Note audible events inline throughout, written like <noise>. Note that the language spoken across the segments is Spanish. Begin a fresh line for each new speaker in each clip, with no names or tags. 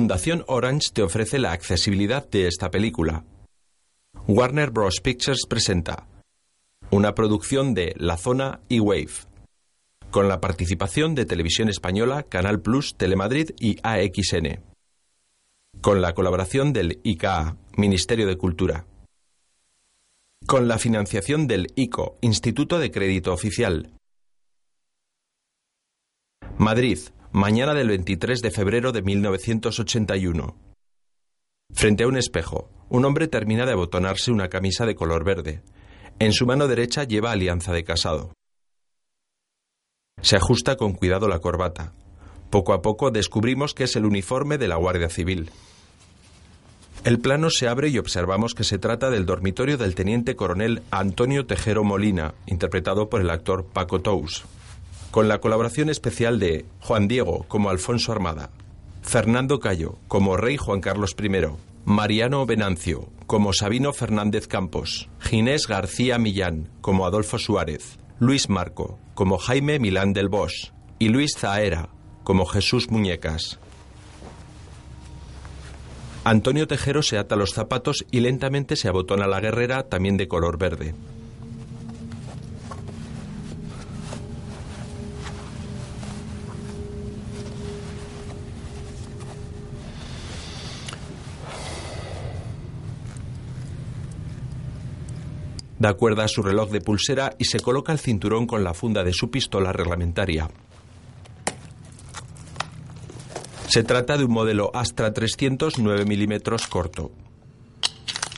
Fundación Orange te ofrece la accesibilidad de esta película. Warner Bros. Pictures presenta una producción de La Zona y Wave, con la participación de Televisión Española, Canal Plus, Telemadrid y AXN, con la colaboración del ICA, Ministerio de Cultura, con la financiación del ICO, Instituto de Crédito Oficial. Madrid, mañana del 23 de febrero de 1981. Frente a un espejo, un hombre termina de abotonarse una camisa de color verde. En su mano derecha lleva alianza de casado. Se ajusta con cuidado la corbata. Poco a poco descubrimos que es el uniforme de la Guardia Civil. El plano se abre y observamos que se trata del dormitorio del teniente coronel Antonio Tejero Molina, interpretado por el actor Paco Tous, con la colaboración especial de Juan Diego como Alfonso Armada, Fernando Cayo como Rey Juan Carlos I, Mariano Venancio como Sabino Fernández Campos, Ginés García Millán como Adolfo Suárez, Luis Marco como Jaime Milán del Bosch y Luis Zaera como Jesús Muñecas. Antonio Tejero se ata los zapatos y lentamente se abotona la guerrera, también de color verde. Da cuerda a su reloj de pulsera y se coloca el cinturón con la funda de su pistola reglamentaria. Se trata de un modelo Astra 300 9 milímetros corto.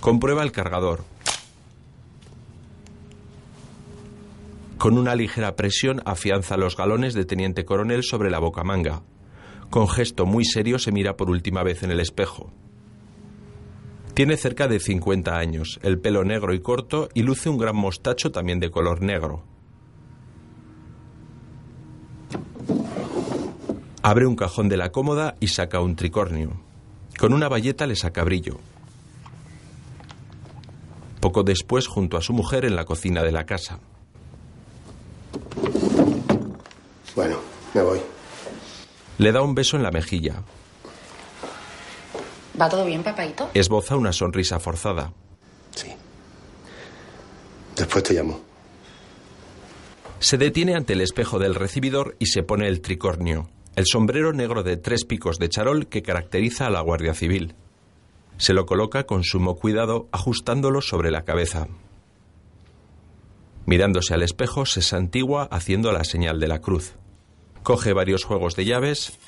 Comprueba el cargador. Con una ligera presión afianza los galones de teniente coronel sobre la bocamanga. Con gesto muy serio se mira por última vez en el espejo. Tiene cerca de 50 años, el pelo negro y corto y luce un gran mostacho también de color negro. Abre un cajón de la cómoda y saca un tricornio. Con una bayeta le saca brillo. Poco después, junto a su mujer en la cocina de la casa.
Bueno, me voy.
Le da un beso en la mejilla.
¿Va todo bien, papaito?
Esboza una sonrisa forzada.
Sí. Después te llamo.
Se detiene ante el espejo del recibidor y se pone el tricornio el sombrero negro de tres picos de charol que caracteriza a la Guardia Civil. Se lo coloca con sumo cuidado ajustándolo sobre la cabeza. Mirándose al espejo, se santigua haciendo la señal de la cruz. Coge varios juegos de llaves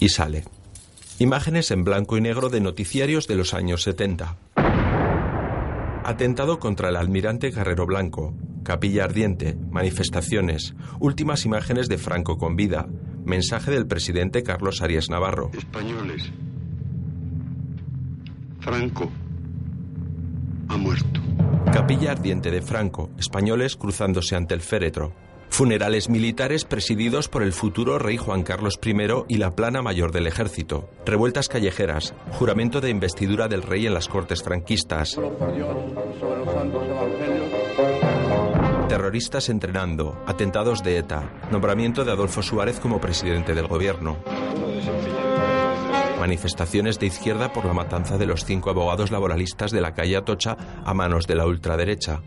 y sale. Imágenes en blanco y negro de noticiarios de los años 70. Atentado contra el almirante Guerrero Blanco, capilla ardiente, manifestaciones, últimas imágenes de Franco con vida, Mensaje del presidente Carlos Arias Navarro.
Españoles. Franco ha muerto.
Capilla ardiente de Franco, españoles cruzándose ante el féretro. Funerales militares presididos por el futuro rey Juan Carlos I y la plana mayor del ejército. Revueltas callejeras. Juramento de investidura del rey en las cortes franquistas. Terroristas entrenando, atentados de ETA, nombramiento de Adolfo Suárez como presidente del gobierno. Manifestaciones de izquierda por la matanza de los cinco abogados laboralistas de la calle Atocha a manos de la ultraderecha.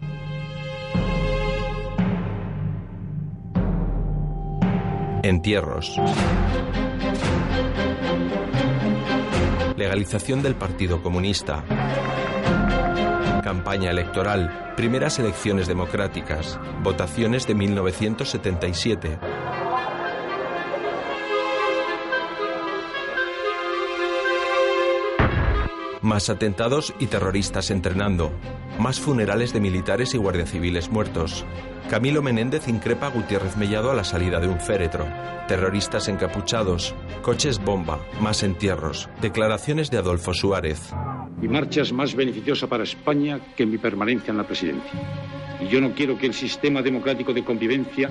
Entierros. Legalización del Partido Comunista campaña electoral, primeras elecciones democráticas, votaciones de 1977. Más atentados y terroristas entrenando. Más funerales de militares y guardia civiles muertos. Camilo Menéndez increpa a Gutiérrez Mellado a la salida de un féretro. Terroristas encapuchados. Coches bomba. Más entierros. Declaraciones de Adolfo Suárez
y marcha es más beneficiosa para España que mi permanencia en la presidencia. Y yo no quiero que el sistema democrático de convivencia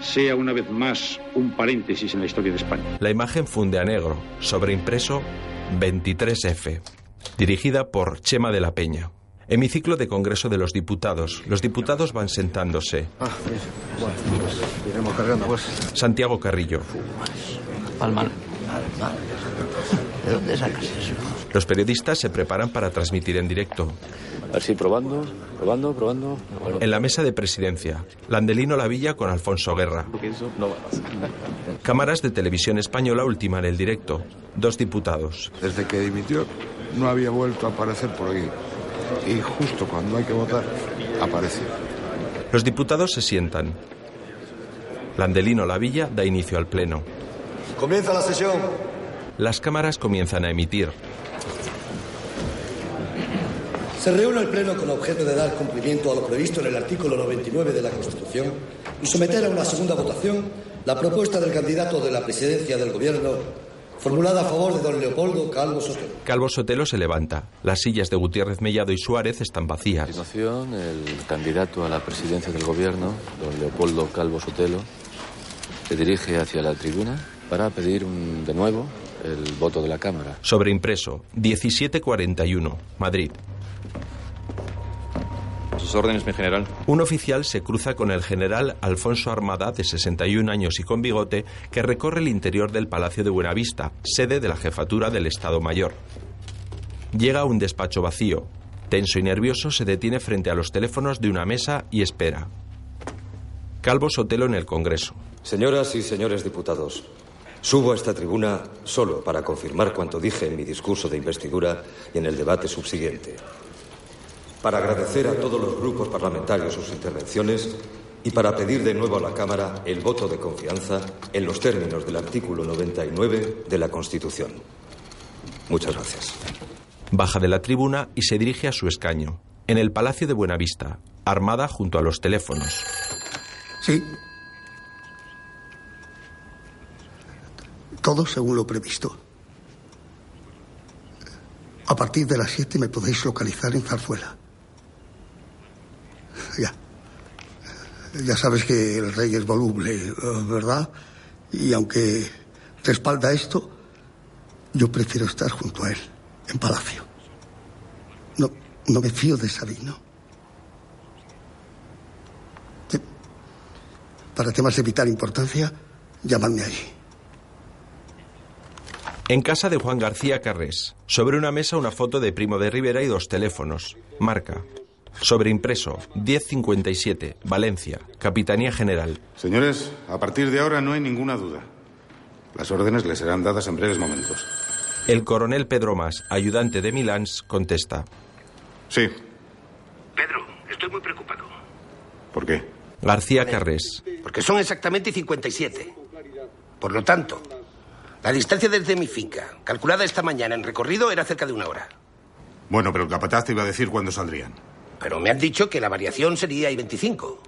sea una vez más un paréntesis en la historia de España.
La imagen funde a negro, sobreimpreso 23F, dirigida por Chema de la Peña. Hemiciclo de Congreso de los Diputados. Los diputados van sentándose. Ah,
cargando, pues.
Santiago Carrillo.
Palman.
¿De dónde sacas eso?
Los periodistas se preparan para transmitir en directo.
Así, probando, probando, probando.
En la mesa de presidencia, Landelino Lavilla con Alfonso Guerra. Cámaras de televisión española ultiman el directo. Dos diputados.
Desde que dimitió, no había vuelto a aparecer por aquí. Y justo cuando hay que votar, aparece.
Los diputados se sientan. Landelino Lavilla da inicio al pleno.
Comienza la sesión.
Las cámaras comienzan a emitir.
Se reúne el Pleno con objeto de dar cumplimiento a lo previsto en el artículo 99 de la Constitución y someter a una segunda votación la propuesta del candidato de la presidencia del Gobierno formulada a favor de don Leopoldo Calvo Sotelo.
Calvo Sotelo se levanta. Las sillas de Gutiérrez Mellado y Suárez están
A
vacías.
continuación, el candidato a la presidencia del gobierno, don Leopoldo Calvo Sotelo, se dirige hacia la tribuna para pedir un- de nuevo el voto de la Cámara.
Sobreimpreso, 1741, Madrid.
Sus órdenes, mi general.
Un oficial se cruza con el general Alfonso Armada, de 61 años y con bigote, que recorre el interior del Palacio de Buenavista, sede de la jefatura del Estado Mayor. Llega a un despacho vacío. Tenso y nervioso, se detiene frente a los teléfonos de una mesa y espera. Calvo Sotelo en el Congreso.
Señoras y señores diputados, subo a esta tribuna solo para confirmar cuanto dije en mi discurso de investidura y en el debate subsiguiente. Para agradecer a todos los grupos parlamentarios sus intervenciones y para pedir de nuevo a la Cámara el voto de confianza en los términos del artículo 99 de la Constitución. Muchas gracias.
Baja de la tribuna y se dirige a su escaño, en el Palacio de Buenavista, armada junto a los teléfonos.
Sí. Todo según lo previsto. A partir de las 7 me podéis localizar en Zarzuela. Ya. Ya sabes que el rey es voluble, ¿verdad? Y aunque respalda esto, yo prefiero estar junto a él, en palacio. No, no me fío de Sabino. Para temas de vital importancia, llamadme allí.
En casa de Juan García Carrés, sobre una mesa una foto de Primo de Rivera y dos teléfonos. Marca. Sobreimpreso, 1057, Valencia, Capitanía General.
Señores, a partir de ahora no hay ninguna duda. Las órdenes les serán dadas en breves momentos.
El coronel Pedro Mas, ayudante de Milans, contesta.
Sí,
Pedro, estoy muy preocupado.
¿por qué?
García Carrés.
Porque son exactamente 57. Por lo tanto, la distancia desde mi finca, calculada esta mañana en recorrido, era cerca de una hora.
Bueno, pero el capataz te iba a decir cuándo saldrían.
Pero me han dicho que la variación sería I-25.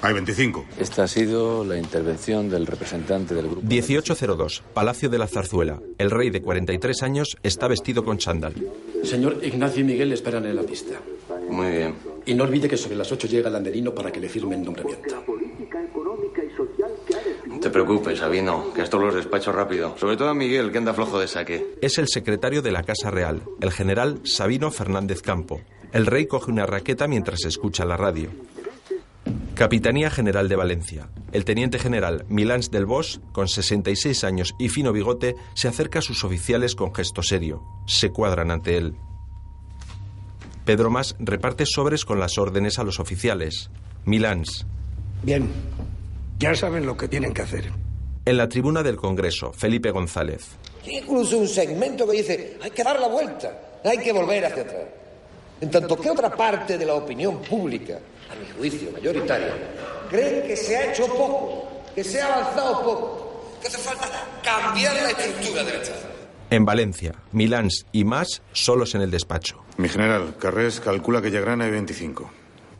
Hay 25.
Esta ha sido la intervención del representante del grupo.
1802, Palacio de la Zarzuela. El rey de 43 años está vestido con chándal.
Señor Ignacio y Miguel esperan en la pista.
Muy bien.
Y no olvide que sobre las 8 llega el Landerino para que le firme el nombramiento.
No te preocupes, Sabino, que esto los despacho rápido. Sobre todo a Miguel, que anda flojo de saque.
Es el secretario de la Casa Real, el general Sabino Fernández Campo. El rey coge una raqueta mientras escucha la radio. Capitanía General de Valencia. El teniente general Milans del Bosch, con 66 años y fino bigote, se acerca a sus oficiales con gesto serio. Se cuadran ante él. Pedro Mas reparte sobres con las órdenes a los oficiales. Milans.
Bien, ya saben lo que tienen que hacer.
En la tribuna del Congreso, Felipe González.
Incluso un segmento que dice, hay que dar la vuelta, hay que volver hacia atrás. En tanto que otra parte de la opinión pública, a mi juicio mayoritaria, cree que se ha hecho poco, que se ha avanzado poco, que hace falta cambiar la estructura del Estado.
En Valencia, Milans y Mas solos en el despacho.
Mi general, Carrés calcula que llegarán a 25.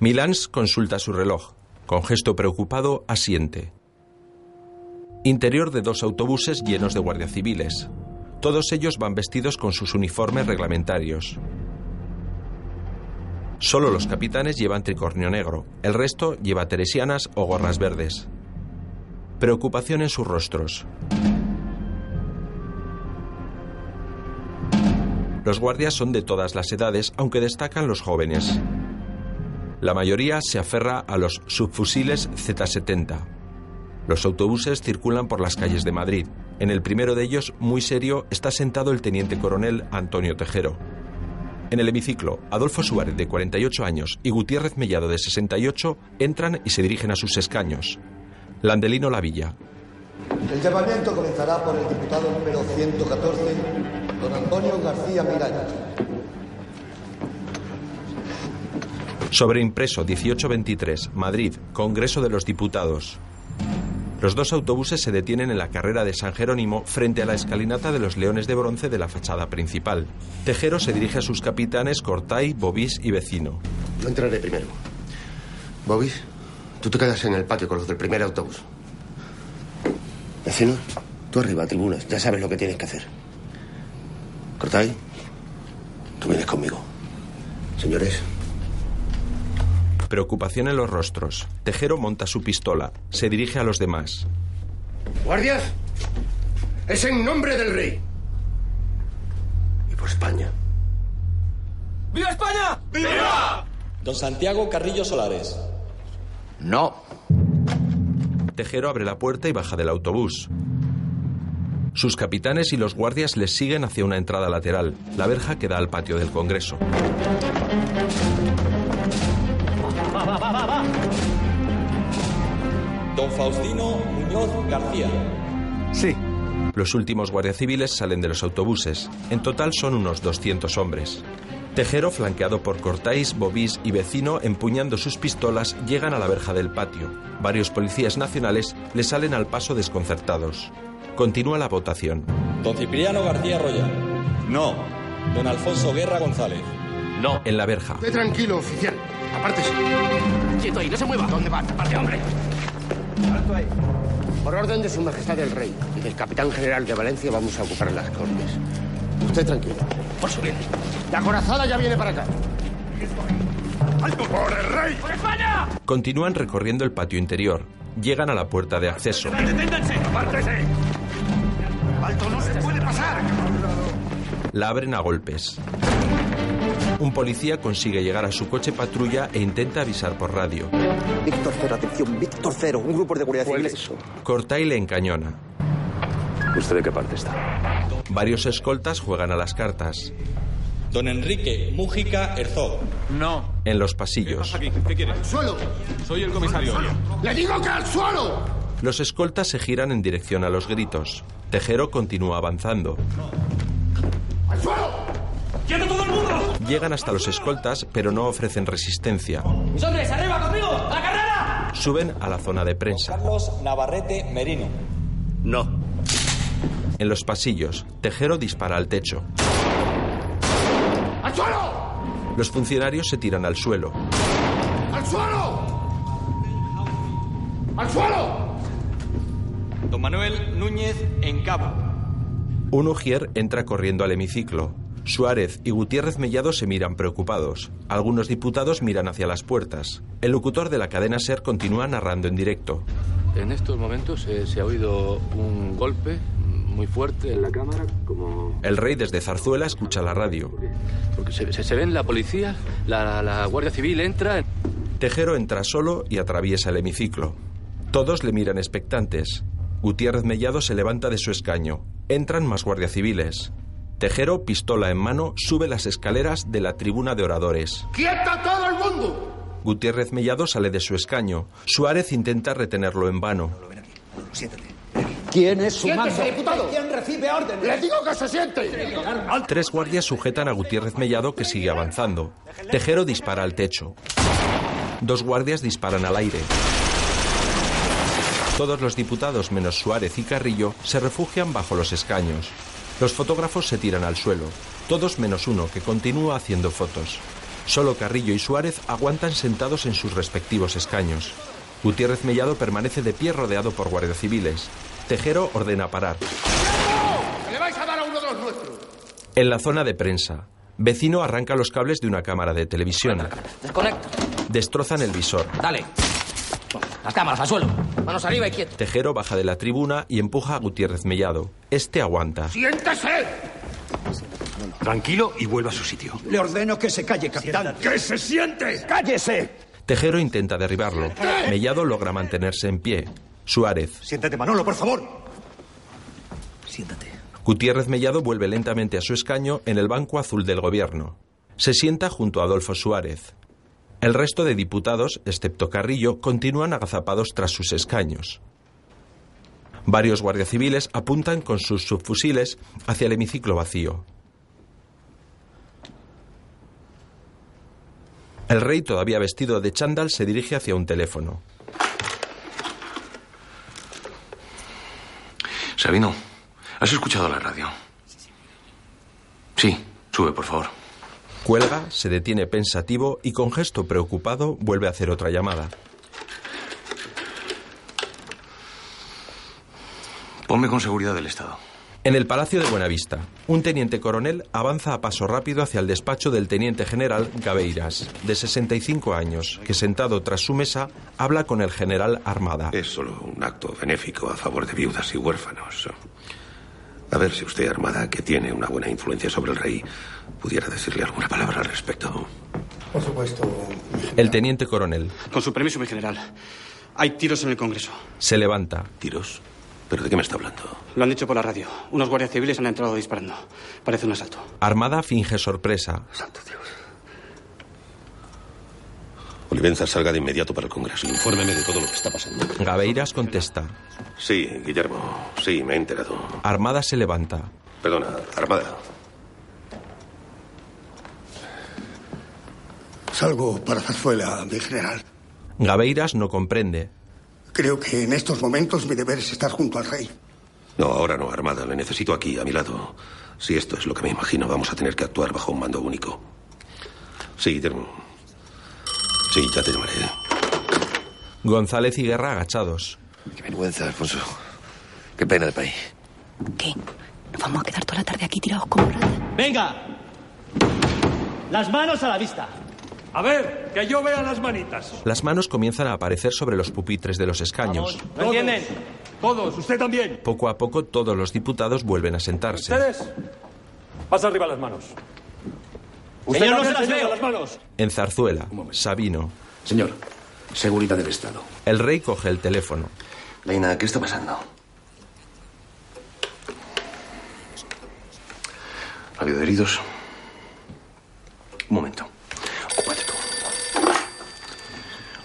Milans consulta su reloj. Con gesto preocupado, asiente. Interior de dos autobuses llenos de guardias civiles. Todos ellos van vestidos con sus uniformes reglamentarios. Solo los capitanes llevan tricornio negro, el resto lleva teresianas o gorras verdes. Preocupación en sus rostros. Los guardias son de todas las edades, aunque destacan los jóvenes. La mayoría se aferra a los subfusiles Z-70. Los autobuses circulan por las calles de Madrid. En el primero de ellos, muy serio, está sentado el teniente coronel Antonio Tejero. En el hemiciclo, Adolfo Suárez, de 48 años, y Gutiérrez Mellado, de 68, entran y se dirigen a sus escaños. Landelino Lavilla.
El llamamiento comenzará por el diputado número 114, don Antonio García Miralles.
Sobreimpreso 1823, Madrid, Congreso de los Diputados. Los dos autobuses se detienen en la carrera de San Jerónimo frente a la escalinata de los leones de bronce de la fachada principal. Tejero se dirige a sus capitanes Cortay, Bobis y Vecino.
Yo entraré primero. Bobis, tú te quedas en el patio con los del primer autobús. Vecino, tú arriba, tribunas. Ya sabes lo que tienes que hacer. Cortay, tú vienes conmigo. Señores,
Preocupación en los rostros. Tejero monta su pistola. Se dirige a los demás.
guardias, es en nombre del rey. Y por España.
¡Viva España! ¡Viva!
Don Santiago Carrillo Solares.
No.
Tejero abre la puerta y baja del autobús. Sus capitanes y los guardias les siguen hacia una entrada lateral, la verja que da al patio del Congreso.
Don Faustino Muñoz García.
Sí. Los últimos guardias civiles salen de los autobuses. En total son unos 200 hombres. Tejero, flanqueado por Cortáis, Bobís y Vecino, empuñando sus pistolas, llegan a la verja del patio. Varios policías nacionales le salen al paso desconcertados. Continúa la votación.
Don Cipriano García Roya.
No.
Don Alfonso Guerra González.
No. En la verja.
Esté tranquilo, oficial. Apártese.
Quieto ahí, no se mueva.
¿Dónde va?
Aparte, hombre.
Alto ahí. Por orden de su majestad el rey y del capitán general de Valencia vamos a ocupar las Cortes. Usted tranquilo.
Por su bien.
La corazada ya viene para acá.
¡Alto! ¡Por el rey! ¡Por España!
Continúan recorriendo el patio interior. Llegan a la puerta de acceso.
¡Deténganse! ¡Apártese! ¡Alto, no se puede pasar!
La abren a golpes. Un policía consigue llegar a su coche patrulla e intenta avisar por radio.
Víctor Cero, atención, Víctor Cero, un grupo de guardia civiles.
Corta y le encañona.
¿Usted de qué parte está?
Varios escoltas juegan a las cartas.
Don Enrique Mújica Herzog.
No.
En los pasillos.
Aquí, ¿qué quiere?
¡Al suelo!
Soy el comisario.
¡Le digo que al suelo!
Los escoltas se giran en dirección a los gritos. Tejero continúa avanzando.
¡Al suelo!
¡Quieto todo el mundo!
Llegan hasta los escoltas, pero no ofrecen resistencia.
¡Mis hombres, arriba conmigo! ¡A la carrera!
Suben a la zona de prensa.
Carlos Navarrete Merino.
No.
En los pasillos, Tejero dispara al techo.
¡Al suelo!
Los funcionarios se tiran al suelo.
¡Al suelo! ¡Al suelo!
Don Manuel Núñez en cabo.
Un ujier entra corriendo al hemiciclo. Suárez y Gutiérrez Mellado se miran preocupados. Algunos diputados miran hacia las puertas. El locutor de la cadena SER continúa narrando en directo.
En estos momentos eh, se ha oído un golpe muy fuerte en la cámara, como...
El rey desde Zarzuela escucha la radio.
Porque se, se, se ven la policía, la, la Guardia Civil entra...
Tejero entra solo y atraviesa el hemiciclo. Todos le miran expectantes. Gutiérrez Mellado se levanta de su escaño. Entran más guardias civiles. Tejero, pistola en mano, sube las escaleras de la tribuna de oradores.
¡Quieto todo el mundo!
Gutiérrez Mellado sale de su escaño. Suárez intenta retenerlo en vano.
¿Quién es su
¡Siéntese,
mando?
diputado!
¿Quién recibe órdenes?
¡Le digo que se siente!
Tres guardias sujetan a Gutiérrez Mellado que sigue avanzando. Tejero dispara al techo. Dos guardias disparan al aire. Todos los diputados, menos Suárez y Carrillo, se refugian bajo los escaños. Los fotógrafos se tiran al suelo, todos menos uno que continúa haciendo fotos. Solo Carrillo y Suárez aguantan sentados en sus respectivos escaños. Gutiérrez Mellado permanece de pie rodeado por guardias civiles. Tejero ordena parar.
¡Que le vais a dar a uno de los nuestros!
En la zona de prensa, vecino arranca los cables de una cámara de televisión.
Desconecta.
Destrozan el visor.
Dale. Las cámaras al suelo. Manos arriba y quieto.
Tejero baja de la tribuna y empuja a Gutiérrez Mellado. Este aguanta.
¡Siéntese!
Tranquilo y vuelva a su sitio.
Le ordeno que se calle, capitán.
¡Que se siente!
¡Cállese!
Tejero intenta derribarlo. Mellado logra mantenerse en pie. Suárez.
Siéntate, Manolo, por favor.
Siéntate.
Gutiérrez Mellado vuelve lentamente a su escaño en el banco azul del gobierno. Se sienta junto a Adolfo Suárez. El resto de diputados, excepto Carrillo, continúan agazapados tras sus escaños. Varios guardias civiles apuntan con sus subfusiles hacia el hemiciclo vacío. El rey, todavía vestido de chándal, se dirige hacia un teléfono.
Sabino, ¿has escuchado la radio? Sí, sube, por favor.
Cuelga, se detiene pensativo y con gesto preocupado vuelve a hacer otra llamada.
Ponme con seguridad del Estado.
En el Palacio de Buenavista, un teniente coronel avanza a paso rápido hacia el despacho del teniente general Gabeiras, de 65 años, que sentado tras su mesa habla con el general Armada.
Es solo un acto benéfico a favor de viudas y huérfanos. A ver si usted, Armada, que tiene una buena influencia sobre el rey, pudiera decirle alguna palabra al respecto.
Por supuesto.
El teniente coronel.
Con su permiso, mi general. Hay tiros en el Congreso.
Se levanta.
¿Tiros? ¿Pero de qué me está hablando?
Lo han dicho por la radio. Unos guardias civiles han entrado disparando. Parece un asalto.
Armada finge sorpresa.
Santo Dios. Olivenza, salga de inmediato para el Congreso. Infórmeme de todo lo que está pasando.
Gabeiras contesta.
Sí, Guillermo. Sí, me he enterado.
Armada se levanta.
Perdona, Armada.
Salgo para Zarzuela, mi general.
Gabeiras no comprende.
Creo que en estos momentos mi deber es estar junto al rey.
No, ahora no, Armada. Le necesito aquí, a mi lado. Si esto es lo que me imagino, vamos a tener que actuar bajo un mando único. Sí, Guillermo. Sí, ya te llamaré.
González y Guerra agachados.
Qué vergüenza, Alfonso. Qué pena de país.
¿Qué? ¿Nos vamos a quedar toda la tarde aquí tirados como ratas?
¡Venga! Las manos a la vista.
A ver, que yo vea las manitas.
Las manos comienzan a aparecer sobre los pupitres de los escaños.
¿Lo entienden?
Todos, usted también.
Poco a poco todos los diputados vuelven a sentarse.
¿Ustedes? Pasa arriba las manos. Usted
Señor, no se las veo.
las manos.
En Zarzuela, Sabino.
Señor, seguridad del Estado.
El rey coge el teléfono.
Leina, ¿qué está pasando? ¿Ha habido heridos? Un momento. Ocúpate tú.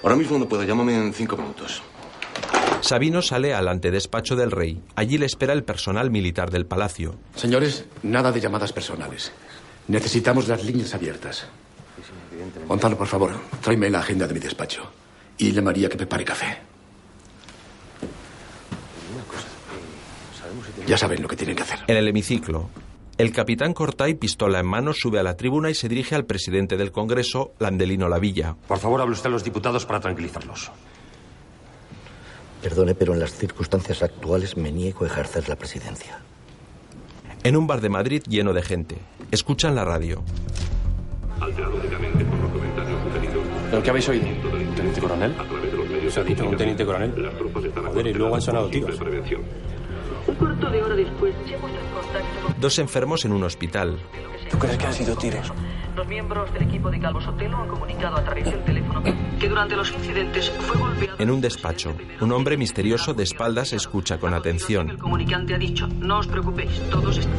Ahora mismo no puedo. Llámame en cinco minutos.
Sabino sale al antedespacho del rey. Allí le espera el personal militar del palacio.
Señores, nada de llamadas personales. Necesitamos las líneas abiertas. Gonzalo, por favor, tráeme la agenda de mi despacho. Y a María que prepare café. Ya saben lo que tienen que hacer.
En el hemiciclo, el capitán Cortay, pistola en mano, sube a la tribuna y se dirige al presidente del Congreso, Landelino Lavilla.
Por favor, hable usted a los diputados para tranquilizarlos.
Perdone, pero en las circunstancias actuales me niego a ejercer la presidencia.
En un bar de Madrid lleno de gente. Escuchan la radio.
¿Pero qué habéis oído? ¿Teniente coronel? ¿Se ha dicho un teniente coronel? Joder, y luego han sonado tiros.
Un cuarto de hora después en contacto
Dos enfermos en un hospital.
¿Tú crees que han sido tiros?
Los miembros del equipo de Calvo Sotelo han comunicado a través del teléfono que durante los incidentes fue golpeado.
En un despacho, un hombre misterioso de espaldas escucha con atención.
El comunicante ha dicho, no os preocupéis, todos están...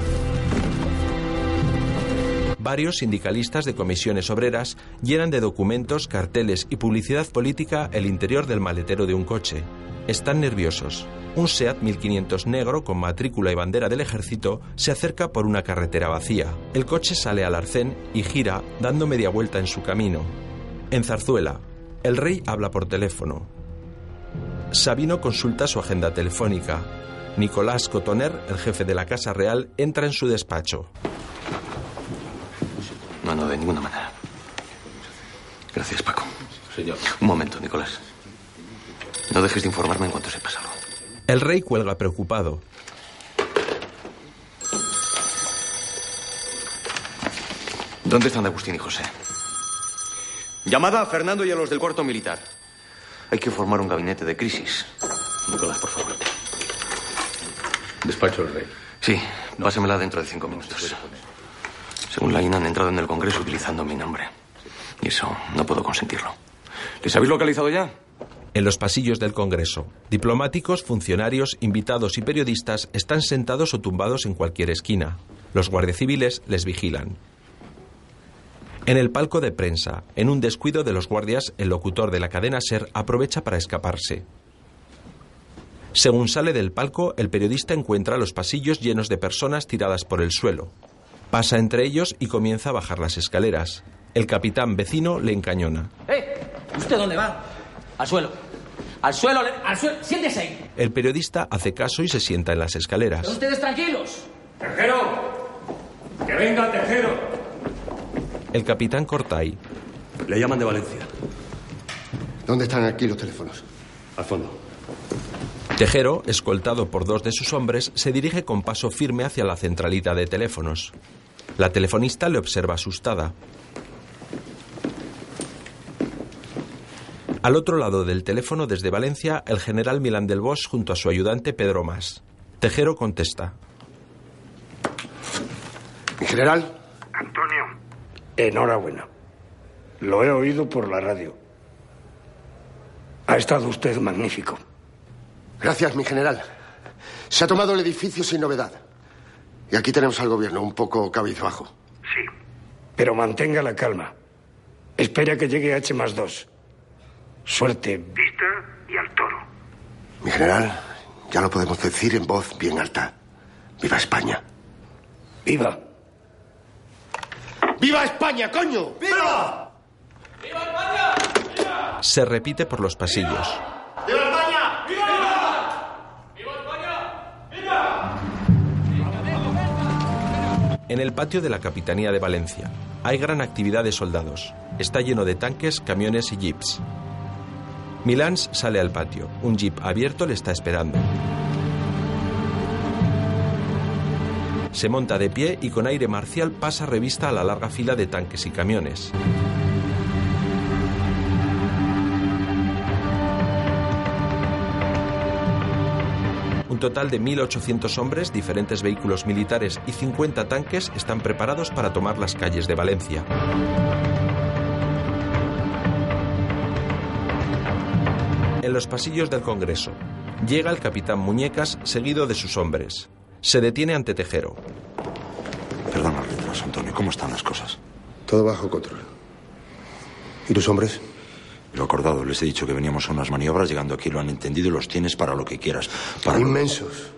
Varios sindicalistas de comisiones obreras llenan de documentos, carteles y publicidad política el interior del maletero de un coche. Están nerviosos. Un SEAT 1500 negro con matrícula y bandera del ejército se acerca por una carretera vacía. El coche sale al arcén y gira, dando media vuelta en su camino. En Zarzuela, el rey habla por teléfono. Sabino consulta su agenda telefónica. Nicolás Cotoner, el jefe de la Casa Real, entra en su despacho.
No, no, de ninguna manera. Gracias, Paco.
Señor.
Un momento, Nicolás. No dejes de informarme en cuanto sepas algo.
El rey cuelga preocupado.
¿Dónde están Agustín y José? Llamada a Fernando y a los del cuarto militar. Hay que formar un gabinete de crisis. Nicolás, por favor.
Despacho del rey.
Sí, pásemela dentro de cinco minutos. Según la INA han entrado en el Congreso utilizando mi nombre. Y eso no puedo consentirlo. ¿Les habéis localizado ya?
En los pasillos del Congreso, diplomáticos, funcionarios, invitados y periodistas están sentados o tumbados en cualquier esquina. Los guardias civiles les vigilan. En el palco de prensa, en un descuido de los guardias, el locutor de la cadena SER aprovecha para escaparse. Según sale del palco, el periodista encuentra los pasillos llenos de personas tiradas por el suelo. Pasa entre ellos y comienza a bajar las escaleras. El capitán vecino le encañona.
¡Eh! ¿Usted dónde va? Al suelo. Al suelo, al suelo. Siéntese ahí.
El periodista hace caso y se sienta en las escaleras.
Ustedes tranquilos.
¡Tejero! ¡Que venga Tejero!
El capitán Cortay.
Le llaman de Valencia.
¿Dónde están aquí los teléfonos?
Al fondo.
Tejero, escoltado por dos de sus hombres, se dirige con paso firme hacia la centralita de teléfonos. La telefonista le observa asustada. Al otro lado del teléfono, desde Valencia, el general Milán del Bosch junto a su ayudante Pedro Más. Tejero contesta.
Mi general,
Antonio,
enhorabuena. Lo he oído por la radio. Ha estado usted magnífico.
Gracias, mi general. Se ha tomado el edificio sin novedad. Y aquí tenemos al gobierno un poco cabizbajo.
Sí. Pero mantenga la calma. Espera que llegue H más dos. Suerte.
Vista y al toro. Mi general, ya lo podemos decir en voz bien alta. ¡Viva España!
¡Viva!
¡Viva España, coño!
¡Viva!
¡Viva España!
Se repite por los pasillos.
¡Viva España!
En el patio de la Capitanía de Valencia hay gran actividad de soldados. Está lleno de tanques, camiones y jeeps. Milans sale al patio. Un jeep abierto le está esperando. Se monta de pie y con aire marcial pasa revista a la larga fila de tanques y camiones. Un total de 1.800 hombres, diferentes vehículos militares y 50 tanques están preparados para tomar las calles de Valencia. Los pasillos del Congreso, llega el capitán Muñecas seguido de sus hombres. Se detiene ante Tejero.
Perdona el retraso, Antonio. ¿Cómo están las cosas?
Todo bajo control. ¿Y tus hombres?
Lo acordado, les he dicho que veníamos a unas maniobras, llegando aquí lo han entendido y los tienes para lo que quieras. Para lo-
Inmensos.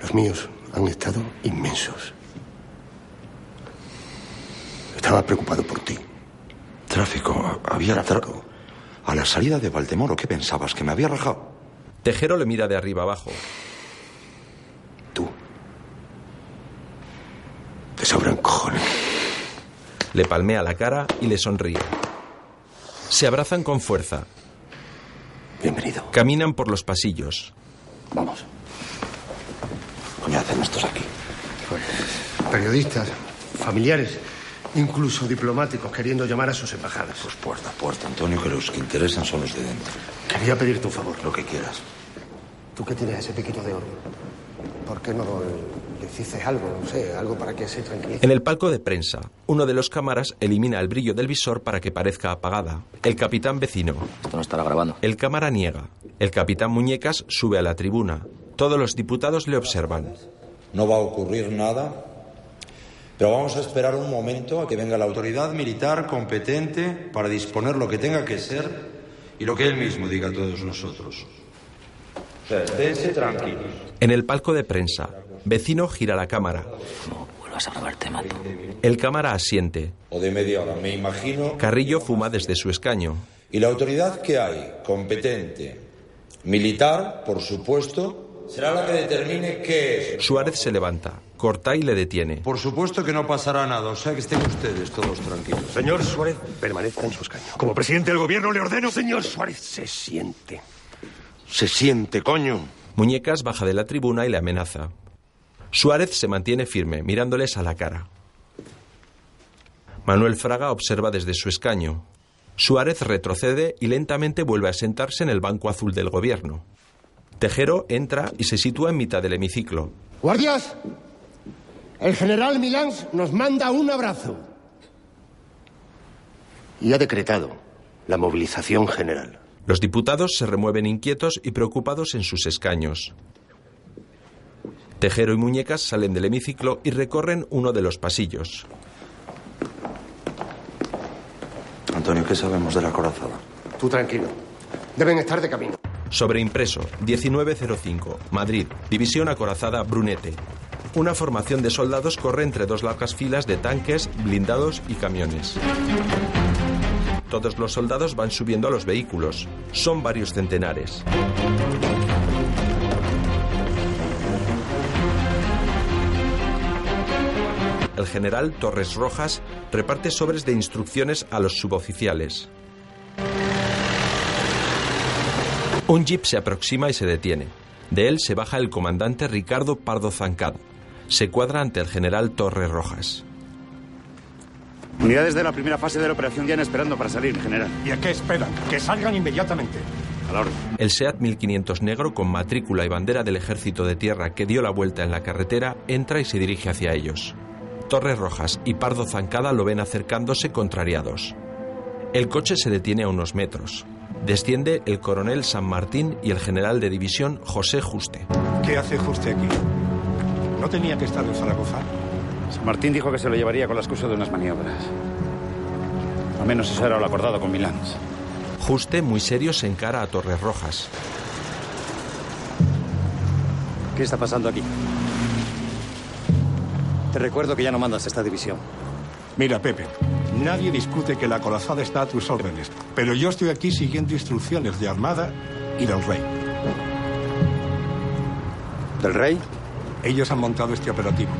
Los míos han estado inmensos. Estaba preocupado por ti.
Tráfico. Había tráfico. A la salida de Valdemoro, ¿qué pensabas? ¿Que me había rajado?
Tejero le mira de arriba abajo.
Te sobran cojones.
Le palmea la cara y le sonríe. Se abrazan con fuerza.
Bienvenido.
Caminan por los pasillos.
Vamos. Coño, hacen estos aquí?
Pues, Periodistas, familiares, incluso diplomáticos queriendo llamar a sus embajadas.
Pues puerta a puerta, Antonio, que los que interesan son los de dentro.
Quería pedirte un favor.
Lo que quieras.
Tú que tienes ese piquito de oro, ¿por qué no le dices algo, no sé, algo para que se tranquilice?
En el palco de prensa, uno de los cámaras elimina el brillo del visor para que parezca apagada. El capitán vecino.
Esto no estará grabando.
El cámara niega. El capitán Muñecas sube a la tribuna. Todos los diputados le observan.
No va a ocurrir nada, pero vamos a esperar un momento a que venga la autoridad militar competente para disponer lo que tenga que ser y lo que él mismo diga a todos nosotros. O sea, esténse tranquilos.
En el palco de prensa, vecino gira la cámara.
Vuelvas a grabar, te mato.
El cámara asiente.
O de media hora, me imagino.
Carrillo fuma desde su escaño.
Y la autoridad que hay, competente, militar, por supuesto, será la que determine qué es.
Suárez se levanta. Corta y le detiene.
Por supuesto que no pasará nada, o sea que estén ustedes todos tranquilos.
Señor Suárez, permanezca en su escaño. Como presidente del gobierno le ordeno, señor Suárez, se siente.
Se siente, coño.
Muñecas baja de la tribuna y le amenaza. Suárez se mantiene firme, mirándoles a la cara. Manuel Fraga observa desde su escaño. Suárez retrocede y lentamente vuelve a sentarse en el banco azul del gobierno. Tejero entra y se sitúa en mitad del hemiciclo.
Guardias, el general Milán nos manda un abrazo.
Y ha decretado la movilización general.
Los diputados se remueven inquietos y preocupados en sus escaños. Tejero y Muñecas salen del hemiciclo y recorren uno de los pasillos.
Antonio, ¿qué sabemos de la corazada?
Tú tranquilo. Deben estar de camino.
Sobreimpreso 1905, Madrid, División Acorazada Brunete. Una formación de soldados corre entre dos largas filas de tanques, blindados y camiones. Todos los soldados van subiendo a los vehículos. Son varios centenares. El general Torres Rojas reparte sobres de instrucciones a los suboficiales. Un jeep se aproxima y se detiene. De él se baja el comandante Ricardo Pardo Zancado. Se cuadra ante el general Torres Rojas.
Unidades de la primera fase de la operación ya esperando para salir, general.
¿Y a qué esperan? Que salgan inmediatamente.
A la orden.
El SEAT 1500 negro con matrícula y bandera del ejército de tierra que dio la vuelta en la carretera entra y se dirige hacia ellos. Torres Rojas y Pardo Zancada lo ven acercándose contrariados. El coche se detiene a unos metros. Desciende el coronel San Martín y el general de división José Juste.
¿Qué hace Juste aquí? ¿No tenía que estar en Zaragoza?
San Martín dijo que se lo llevaría con la excusa de unas maniobras. Al menos eso era lo acordado con Milán.
Juste, muy serio, se encara a Torres Rojas.
¿Qué está pasando aquí? Te recuerdo que ya no mandas esta división.
Mira, Pepe, nadie discute que la corazada está a tus órdenes, pero yo estoy aquí siguiendo instrucciones de Armada y del Rey.
¿Del Rey?
Ellos han montado este operativo.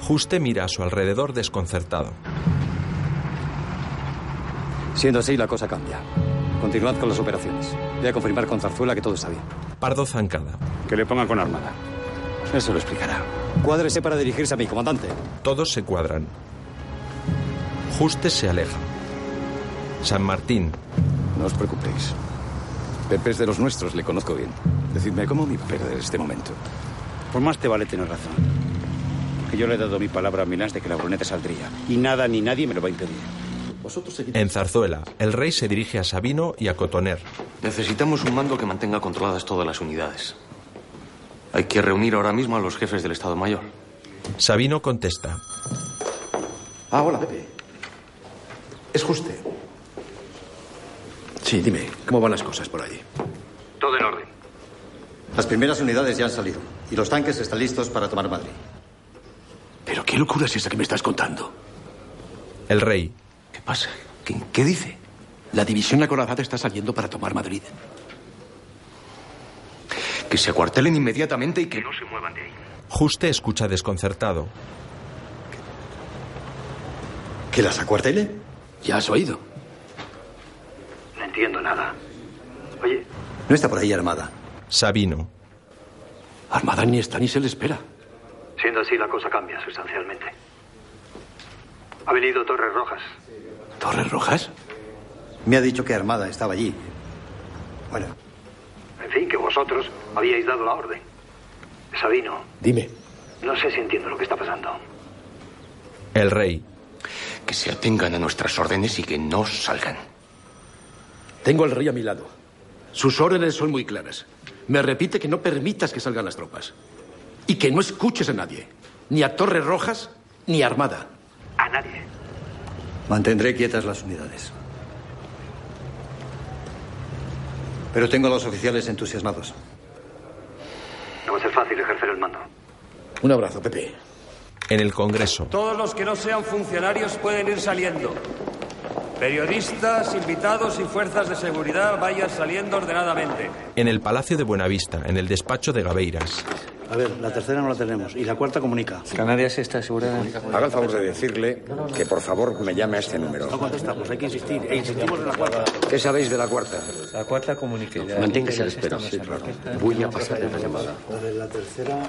Juste mira a su alrededor desconcertado.
Siendo así, la cosa cambia. Continuad con las operaciones. Voy a confirmar con Zarzuela que todo está bien.
Pardo Zancada.
Que le pongan con armada. Eso lo explicará. Cuádrese para dirigirse a mi comandante.
Todos se cuadran. Juste se aleja. San Martín.
No os preocupéis. Pepe es de los nuestros, le conozco bien. Decidme, ¿cómo me iba a perder este momento?
Por más te vale tener razón. Que yo le he dado mi palabra a Milán de que la bruneta saldría. Y nada ni nadie me lo va a impedir. Vosotros seguid...
En Zarzuela, el rey se dirige a Sabino y a Cotoner.
Necesitamos un mando que mantenga controladas todas las unidades. Hay que reunir ahora mismo a los jefes del Estado Mayor.
Sabino contesta.
Ah, hola, Pepe. Es Juste. Sí, dime, ¿cómo van las cosas por allí?
Todo en orden. Las primeras unidades ya han salido. Y los tanques están listos para tomar Madrid.
Pero qué locura es esa que me estás contando.
El rey.
¿Qué pasa? ¿Qué, qué dice? La división acorazada está saliendo para tomar Madrid.
Que se acuartelen inmediatamente y que no se muevan de ahí.
Juste escucha desconcertado.
¿Que las acuartele? Ya has oído.
No entiendo nada. Oye. No está por ahí Armada.
Sabino.
Armada ni está ni se le espera.
Siendo así, la cosa cambia sustancialmente. Ha venido Torres Rojas.
¿Torres Rojas?
Me ha dicho que Armada estaba allí. Bueno. En fin, que vosotros habíais dado la orden. Sabino.
Dime.
No sé si entiendo lo que está pasando.
El rey.
Que se atengan a nuestras órdenes y que no salgan.
Tengo al rey a mi lado. Sus órdenes son muy claras. Me repite que no permitas que salgan las tropas. Y que no escuches a nadie. Ni a Torres Rojas, ni a Armada.
A nadie. Mantendré quietas las unidades. Pero tengo a los oficiales entusiasmados. No va a ser fácil ejercer el mando.
Un abrazo, Pepe.
En el Congreso.
Todos los que no sean funcionarios pueden ir saliendo. Periodistas, invitados y fuerzas de seguridad vayan saliendo ordenadamente.
En el Palacio de Buenavista, en el despacho de Gabeiras.
A ver, la tercera no la tenemos y la cuarta comunica.
Canarias está asegurada.
Haga el favor de decirle que por favor me llame a este número.
No contestamos, hay que insistir. E insistimos en la cuarta.
¿Qué sabéis de la cuarta?
La cuarta comunique.
Manténgase a la espera. Sí, claro. Voy a pasar la llamada.
La tercera.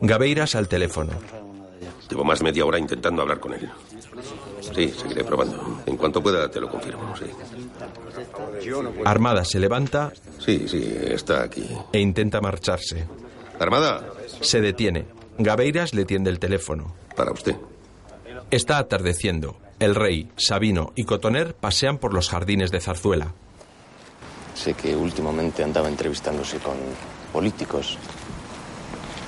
Gabeiras al teléfono.
Llevo más media hora intentando hablar con él. Sí, seguiré probando. En cuanto pueda, te lo confirmo, sí.
Armada se levanta.
Sí, sí, está aquí.
E intenta marcharse.
Armada.
Se detiene. Gabeiras le tiende el teléfono.
Para usted.
Está atardeciendo. El rey, Sabino y Cotoner pasean por los jardines de Zarzuela.
Sé que últimamente andaba entrevistándose con políticos,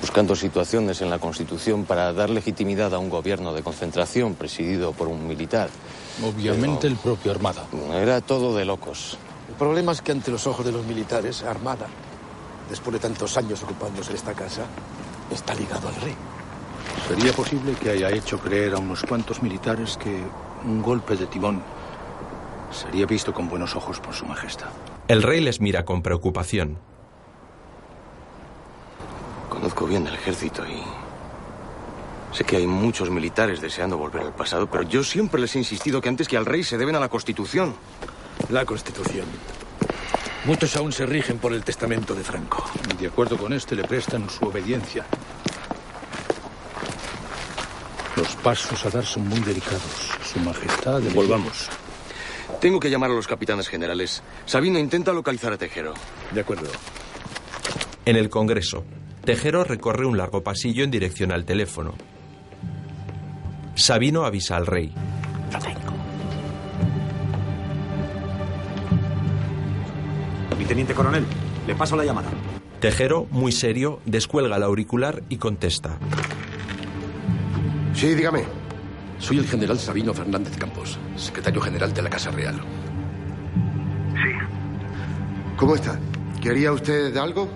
buscando situaciones en la Constitución para dar legitimidad a un gobierno de concentración presidido por un militar.
Obviamente el propio Armada.
Era todo de locos.
El problema es que ante los ojos de los militares, Armada, después de tantos años ocupándose de esta casa, está ligado al rey.
Sería posible que haya hecho creer a unos cuantos militares que un golpe de timón sería visto con buenos ojos por su majestad.
El rey les mira con preocupación.
Conozco bien el ejército y sé que hay muchos militares deseando volver al pasado, pero yo siempre les he insistido que antes que al rey se deben a la Constitución.
La Constitución. Muchos aún se rigen por el testamento de Franco.
De acuerdo con este, le prestan su obediencia. Los pasos a dar son muy delicados. Su majestad.
Volvamos. Tengo que llamar a los capitanes generales. Sabino intenta localizar a Tejero.
De acuerdo.
En el Congreso, Tejero recorre un largo pasillo en dirección al teléfono. Sabino avisa al rey.
Lo tengo.
Mi teniente coronel, le paso la llamada.
Tejero, muy serio, descuelga el auricular y contesta.
Sí, dígame.
Soy el general Sabino Fernández Campos, secretario general de la Casa Real.
¿Cómo está? ¿Quería usted algo?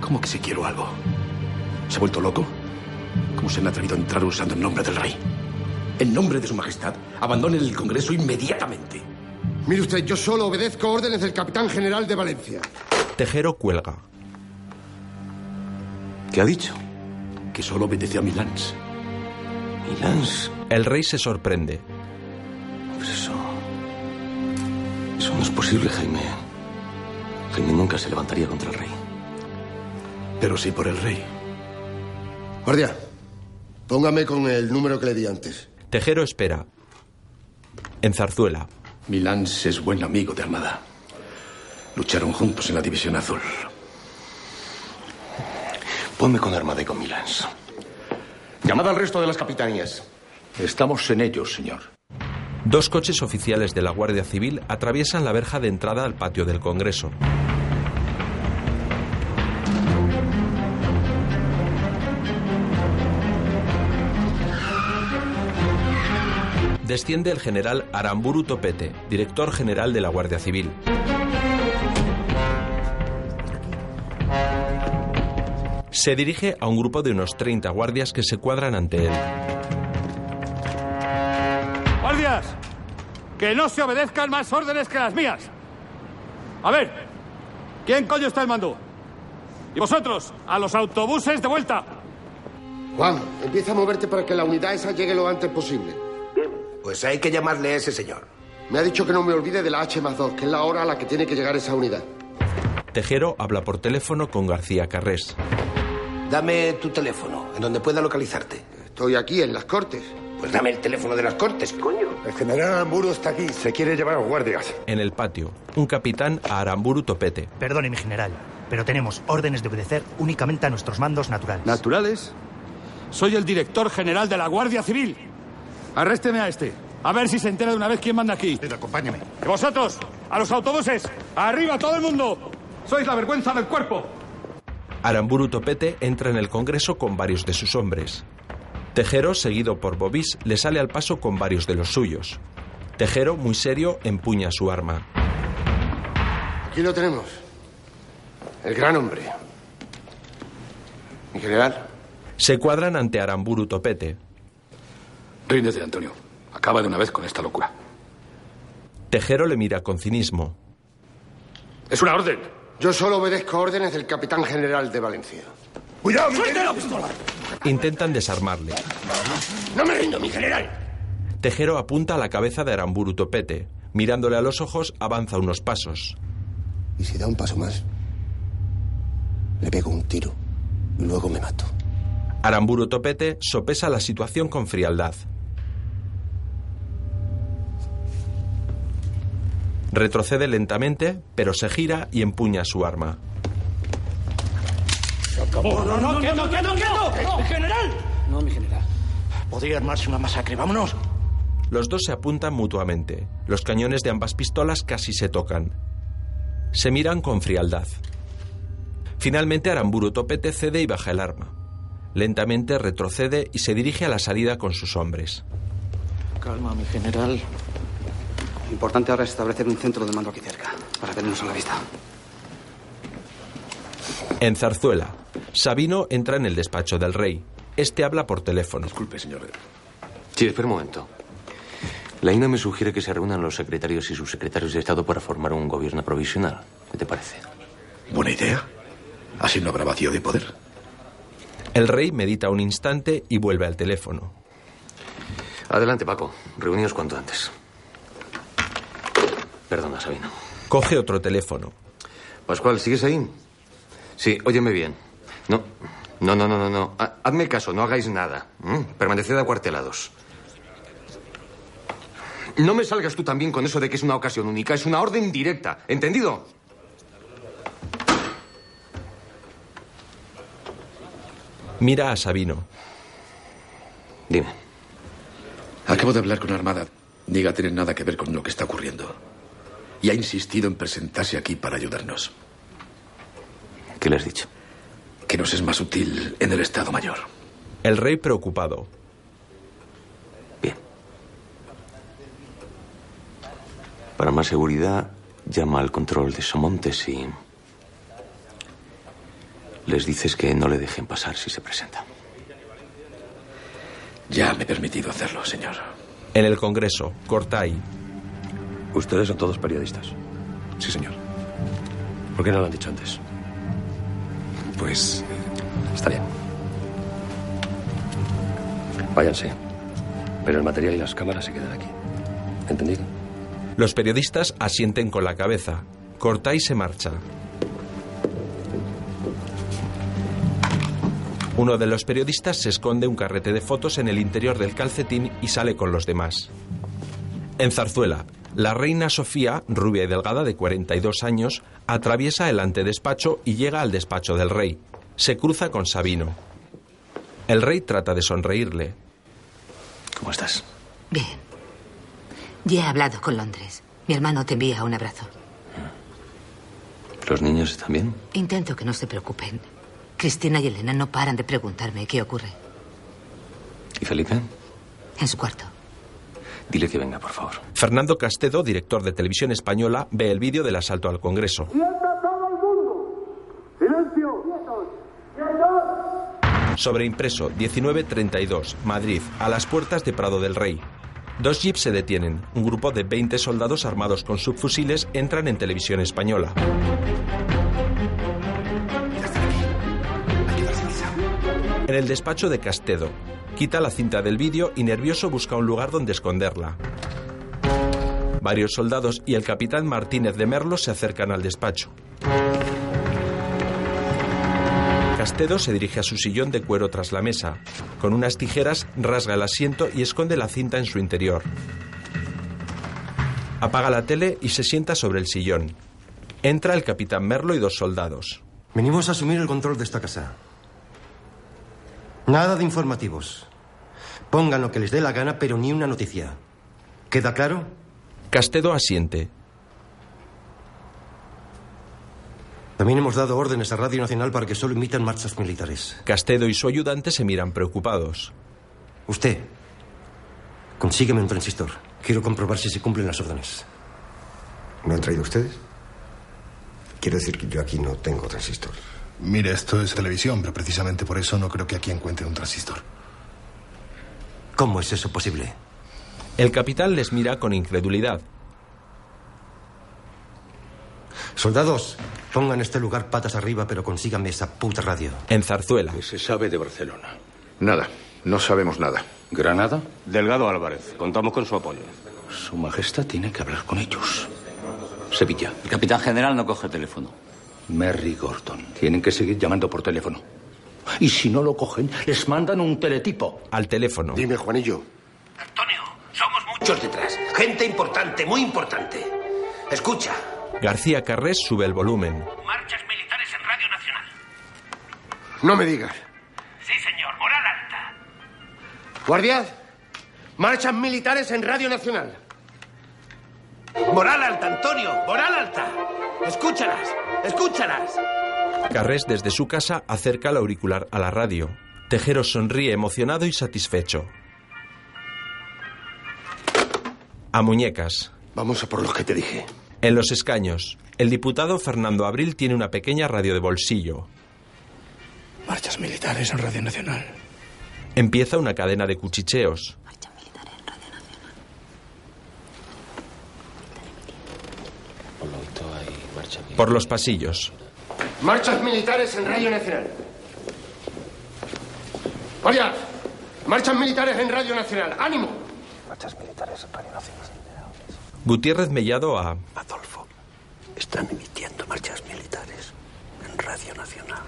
¿Cómo que si quiero algo? ¿Se ha vuelto loco? ¿Cómo se me ha atrevido a entrar usando el nombre del rey? En nombre de su majestad, abandone el Congreso inmediatamente.
Mire usted, yo solo obedezco órdenes del capitán general de Valencia.
Tejero cuelga.
¿Qué ha dicho?
Que solo obedece a Milans.
Milans.
El rey se sorprende.
Pero eso. Eso no es posible, Jaime. Jaime nunca se levantaría contra el rey.
Pero sí por el rey.
Guardia, póngame con el número que le di antes.
Tejero espera. En Zarzuela.
Milans es buen amigo de Armada. Lucharon juntos en la División Azul.
Ponme con Armada y con Milans. Llamada al resto de las capitanías.
Estamos en ellos, señor.
Dos coches oficiales de la Guardia Civil atraviesan la verja de entrada al patio del Congreso. Desciende el general Aramburu Topete, director general de la Guardia Civil. Se dirige a un grupo de unos 30 guardias que se cuadran ante él.
¡Guardias! Que no se obedezcan más órdenes que las mías. A ver, ¿quién coño está al mando? Y vosotros, a los autobuses de vuelta.
Juan, empieza a moverte para que la unidad esa llegue lo antes posible.
Pues hay que llamarle a ese señor.
Me ha dicho que no me olvide de la H más 2, que es la hora a la que tiene que llegar esa unidad.
Tejero habla por teléfono con García Carrés.
Dame tu teléfono, en donde pueda localizarte.
Estoy aquí, en las Cortes.
Pues dame el teléfono de las Cortes, coño.
El general Aramburu está aquí. Se quiere llevar a los guardias.
En el patio, un capitán a Aramburu Topete.
Perdone, mi general, pero tenemos órdenes de obedecer únicamente a nuestros mandos naturales.
¿Naturales? Soy el director general de la Guardia Civil. Arrésteme a este. A ver si se entera de una vez quién manda aquí.
acompáñame.
Y vosotros, a los autobuses. ¡Arriba todo el mundo! Sois la vergüenza del cuerpo.
Aramburu Topete entra en el Congreso con varios de sus hombres. Tejero, seguido por Bobis, le sale al paso con varios de los suyos. Tejero, muy serio, empuña su arma.
Aquí lo tenemos. El gran hombre. Mi general.
Se cuadran ante Aramburu Topete.
De Antonio, acaba de una vez con esta locura.
Tejero le mira con cinismo.
Es una orden.
Yo solo obedezco órdenes del capitán general de Valencia.
¡Cuidado!
¡Suelte la pistola!
Intentan desarmarle.
¡No me rindo, mi general!
Tejero apunta a la cabeza de Aramburu Topete. Mirándole a los ojos, avanza unos pasos.
Y si da un paso más, le pego un tiro y luego me mato.
Aramburu Topete sopesa la situación con frialdad. Retrocede lentamente, pero se gira y empuña su arma.
¡No, no, no, quieto, quieto, quieto! ¡El general!
No, mi general. Podría armarse una masacre. Vámonos.
Los dos se apuntan mutuamente. Los cañones de ambas pistolas casi se tocan. Se miran con frialdad. Finalmente Aramburu Topete cede y baja el arma. Lentamente retrocede y se dirige a la salida con sus hombres.
Calma, mi general.
Lo importante ahora es establecer un centro de mando aquí cerca, para tenernos a la vista.
En Zarzuela, Sabino entra en el despacho del rey. Este habla por teléfono.
Disculpe, señor. Sí, espera un momento. La INA me sugiere que se reúnan los secretarios y subsecretarios de Estado para formar un gobierno provisional. ¿Qué te parece?
Buena idea. Así no habrá vacío de poder.
El rey medita un instante y vuelve al teléfono.
Adelante, Paco. Reunidos cuanto antes. Perdona, Sabino.
Coge otro teléfono.
Pascual, ¿sigues ahí? Sí, óyeme bien. No, no, no, no, no. no. Ha- Hazme caso, no hagáis nada. Permaneced acuartelados. No me salgas tú también con eso de que es una ocasión única. Es una orden directa. ¿Entendido?
Mira a Sabino.
Dime.
Acabo de hablar con Armada. Niega tener nada que ver con lo que está ocurriendo. Y ha insistido en presentarse aquí para ayudarnos.
¿Qué le has dicho?
Que nos es más útil en el Estado Mayor.
El rey preocupado.
Para más seguridad, llama al control de Somontes y. Les dices que no le dejen pasar si se presenta.
Ya me he permitido hacerlo, señor.
En el Congreso, Cortay.
Ustedes son todos periodistas.
Sí, señor.
¿Por qué no lo han dicho antes?
Pues.
Está bien. Váyanse. Pero el material y las cámaras se quedan aquí. ¿Entendido?
Los periodistas asienten con la cabeza. Cortay se marcha. Uno de los periodistas se esconde un carrete de fotos en el interior del calcetín y sale con los demás. En Zarzuela, la reina Sofía, rubia y delgada de 42 años, atraviesa el antedespacho y llega al despacho del rey. Se cruza con Sabino. El rey trata de sonreírle.
¿Cómo estás?
Bien. Ya he hablado con Londres. Mi hermano te envía un abrazo.
¿Los niños están bien?
Intento que no se preocupen. Cristina y Elena no paran de preguntarme qué ocurre.
¿Y Felipe?
En su cuarto.
Dile que venga, por favor.
Fernando Castedo, director de televisión española, ve el vídeo del asalto al Congreso.
¡Silencio!
Sobreimpreso 1932, Madrid, a las puertas de Prado del Rey. Dos jeeps se detienen. Un grupo de 20 soldados armados con subfusiles entran en televisión española. En el despacho de Castedo, quita la cinta del vídeo y nervioso busca un lugar donde esconderla. Varios soldados y el capitán Martínez de Merlo se acercan al despacho. Castedo se dirige a su sillón de cuero tras la mesa. Con unas tijeras rasga el asiento y esconde la cinta en su interior. Apaga la tele y se sienta sobre el sillón. Entra el capitán Merlo y dos soldados.
Venimos a asumir el control de esta casa. Nada de informativos. Pongan lo que les dé la gana, pero ni una noticia. ¿Queda claro?
Castedo asiente.
También hemos dado órdenes a Radio Nacional para que solo imitan marchas militares.
Castedo y su ayudante se miran preocupados.
Usted, consígueme un transistor. Quiero comprobar si se cumplen las órdenes.
¿No han traído ustedes? Quiero decir que yo aquí no tengo transistor.
Mire, esto es televisión, pero precisamente por eso no creo que aquí encuentre un transistor.
¿Cómo es eso posible?
El capitán les mira con incredulidad.
Soldados, pongan este lugar patas arriba, pero consíganme esa puta radio.
En Zarzuela.
¿Qué se sabe de Barcelona?
Nada, no sabemos nada.
¿Granada?
Delgado Álvarez, contamos con su apoyo.
Su Majestad tiene que hablar con ellos. Sevilla.
El capitán general no coge el teléfono.
Mary Gordon. Tienen que seguir llamando por teléfono. Y si no lo cogen, les mandan un teletipo.
Al teléfono.
Dime, Juanillo.
Somos muchos detrás. Gente importante, muy importante. Escucha.
García Carrés sube el volumen.
Marchas militares en Radio Nacional.
No me digas.
Sí, señor. Moral alta.
Guardias, marchas militares en Radio Nacional.
Moral alta, Antonio, moral alta. Escúchalas, escúchalas.
Carrés desde su casa acerca el auricular a la radio. Tejero sonríe emocionado y satisfecho. A muñecas.
Vamos a por lo que te dije.
En los escaños, el diputado Fernando Abril tiene una pequeña radio de bolsillo.
Marchas militares en Radio Nacional.
Empieza una cadena de cuchicheos. Por los pasillos.
Marchas militares en Radio Nacional. Oiga, marchas militares en Radio Nacional. ¡Ánimo!
Marchas militares en Radio Nacional.
Gutiérrez Mellado a...
Adolfo, están emitiendo marchas militares en Radio Nacional.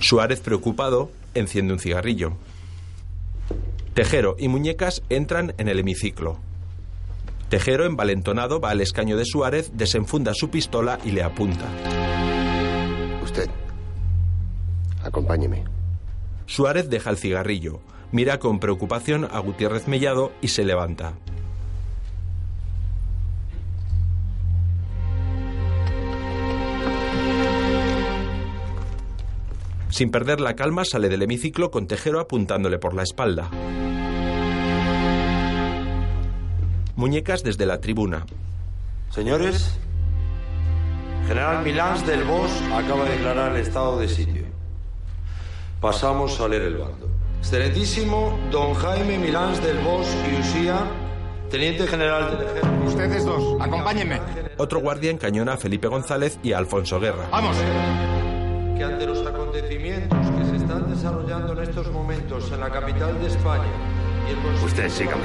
Suárez, preocupado, enciende un cigarrillo. Tejero y Muñecas entran en el hemiciclo. Tejero, envalentonado, va al escaño de Suárez, desenfunda su pistola y le apunta.
Usted. Acompáñeme.
Suárez deja el cigarrillo, mira con preocupación a Gutiérrez Mellado y se levanta. Sin perder la calma, sale del hemiciclo con Tejero apuntándole por la espalda. Muñecas desde la tribuna.
Señores, General Milans del Bosch acaba de declarar el estado de sitio. Pasamos a leer el bando. Excelentísimo Don Jaime Milans del Bosch y Usía, Teniente General del Ejército.
Ustedes dos, acompáñenme.
Otro guardia encañona a Felipe González y a Alfonso Guerra.
¡Vamos!
Que ante los acontecimientos que se están desarrollando en estos momentos en la capital de España
Usted sígame.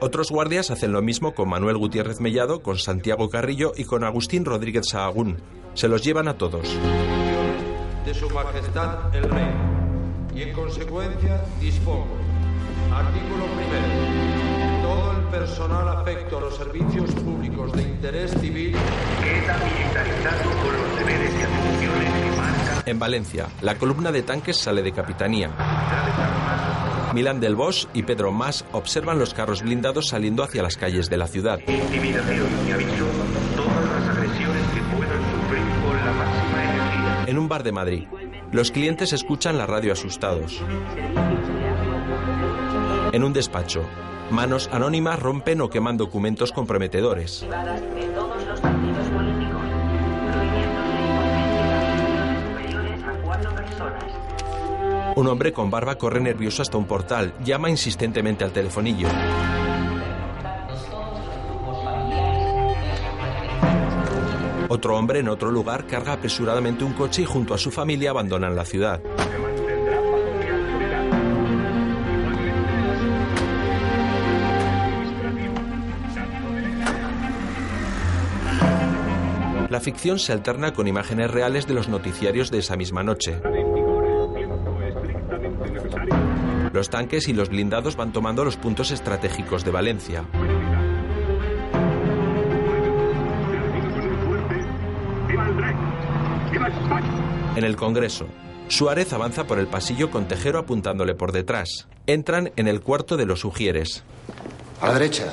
Otros guardias hacen lo mismo con Manuel Gutiérrez Mellado, con Santiago Carrillo y con Agustín Rodríguez Sahagún. Se los llevan a todos.
de Su Majestad el Rey. Y en consecuencia dispongo. Artículo primero. Todo el personal afecto a los servicios públicos de interés civil
Queda militarizado con los deberes y atribuciones que marca
En Valencia, la columna de tanques sale de capitanía. Milán del Bosch y Pedro Mas observan los carros blindados saliendo hacia las calles de la ciudad.
intimidación y aviso todas las agresiones que puedan sufrir con la máxima energía.
En un bar de Madrid, los clientes escuchan la radio asustados. En un despacho, manos anónimas rompen o queman documentos comprometedores. Un hombre con barba corre nervioso hasta un portal, llama insistentemente al telefonillo. Otro hombre en otro lugar carga apresuradamente un coche y junto a su familia abandonan la ciudad. La ficción se alterna con imágenes reales de los noticiarios de esa misma noche. Los tanques y los blindados van tomando los puntos estratégicos de Valencia. En el Congreso, Suárez avanza por el pasillo con Tejero apuntándole por detrás. Entran en el cuarto de los Ujieres.
A la derecha.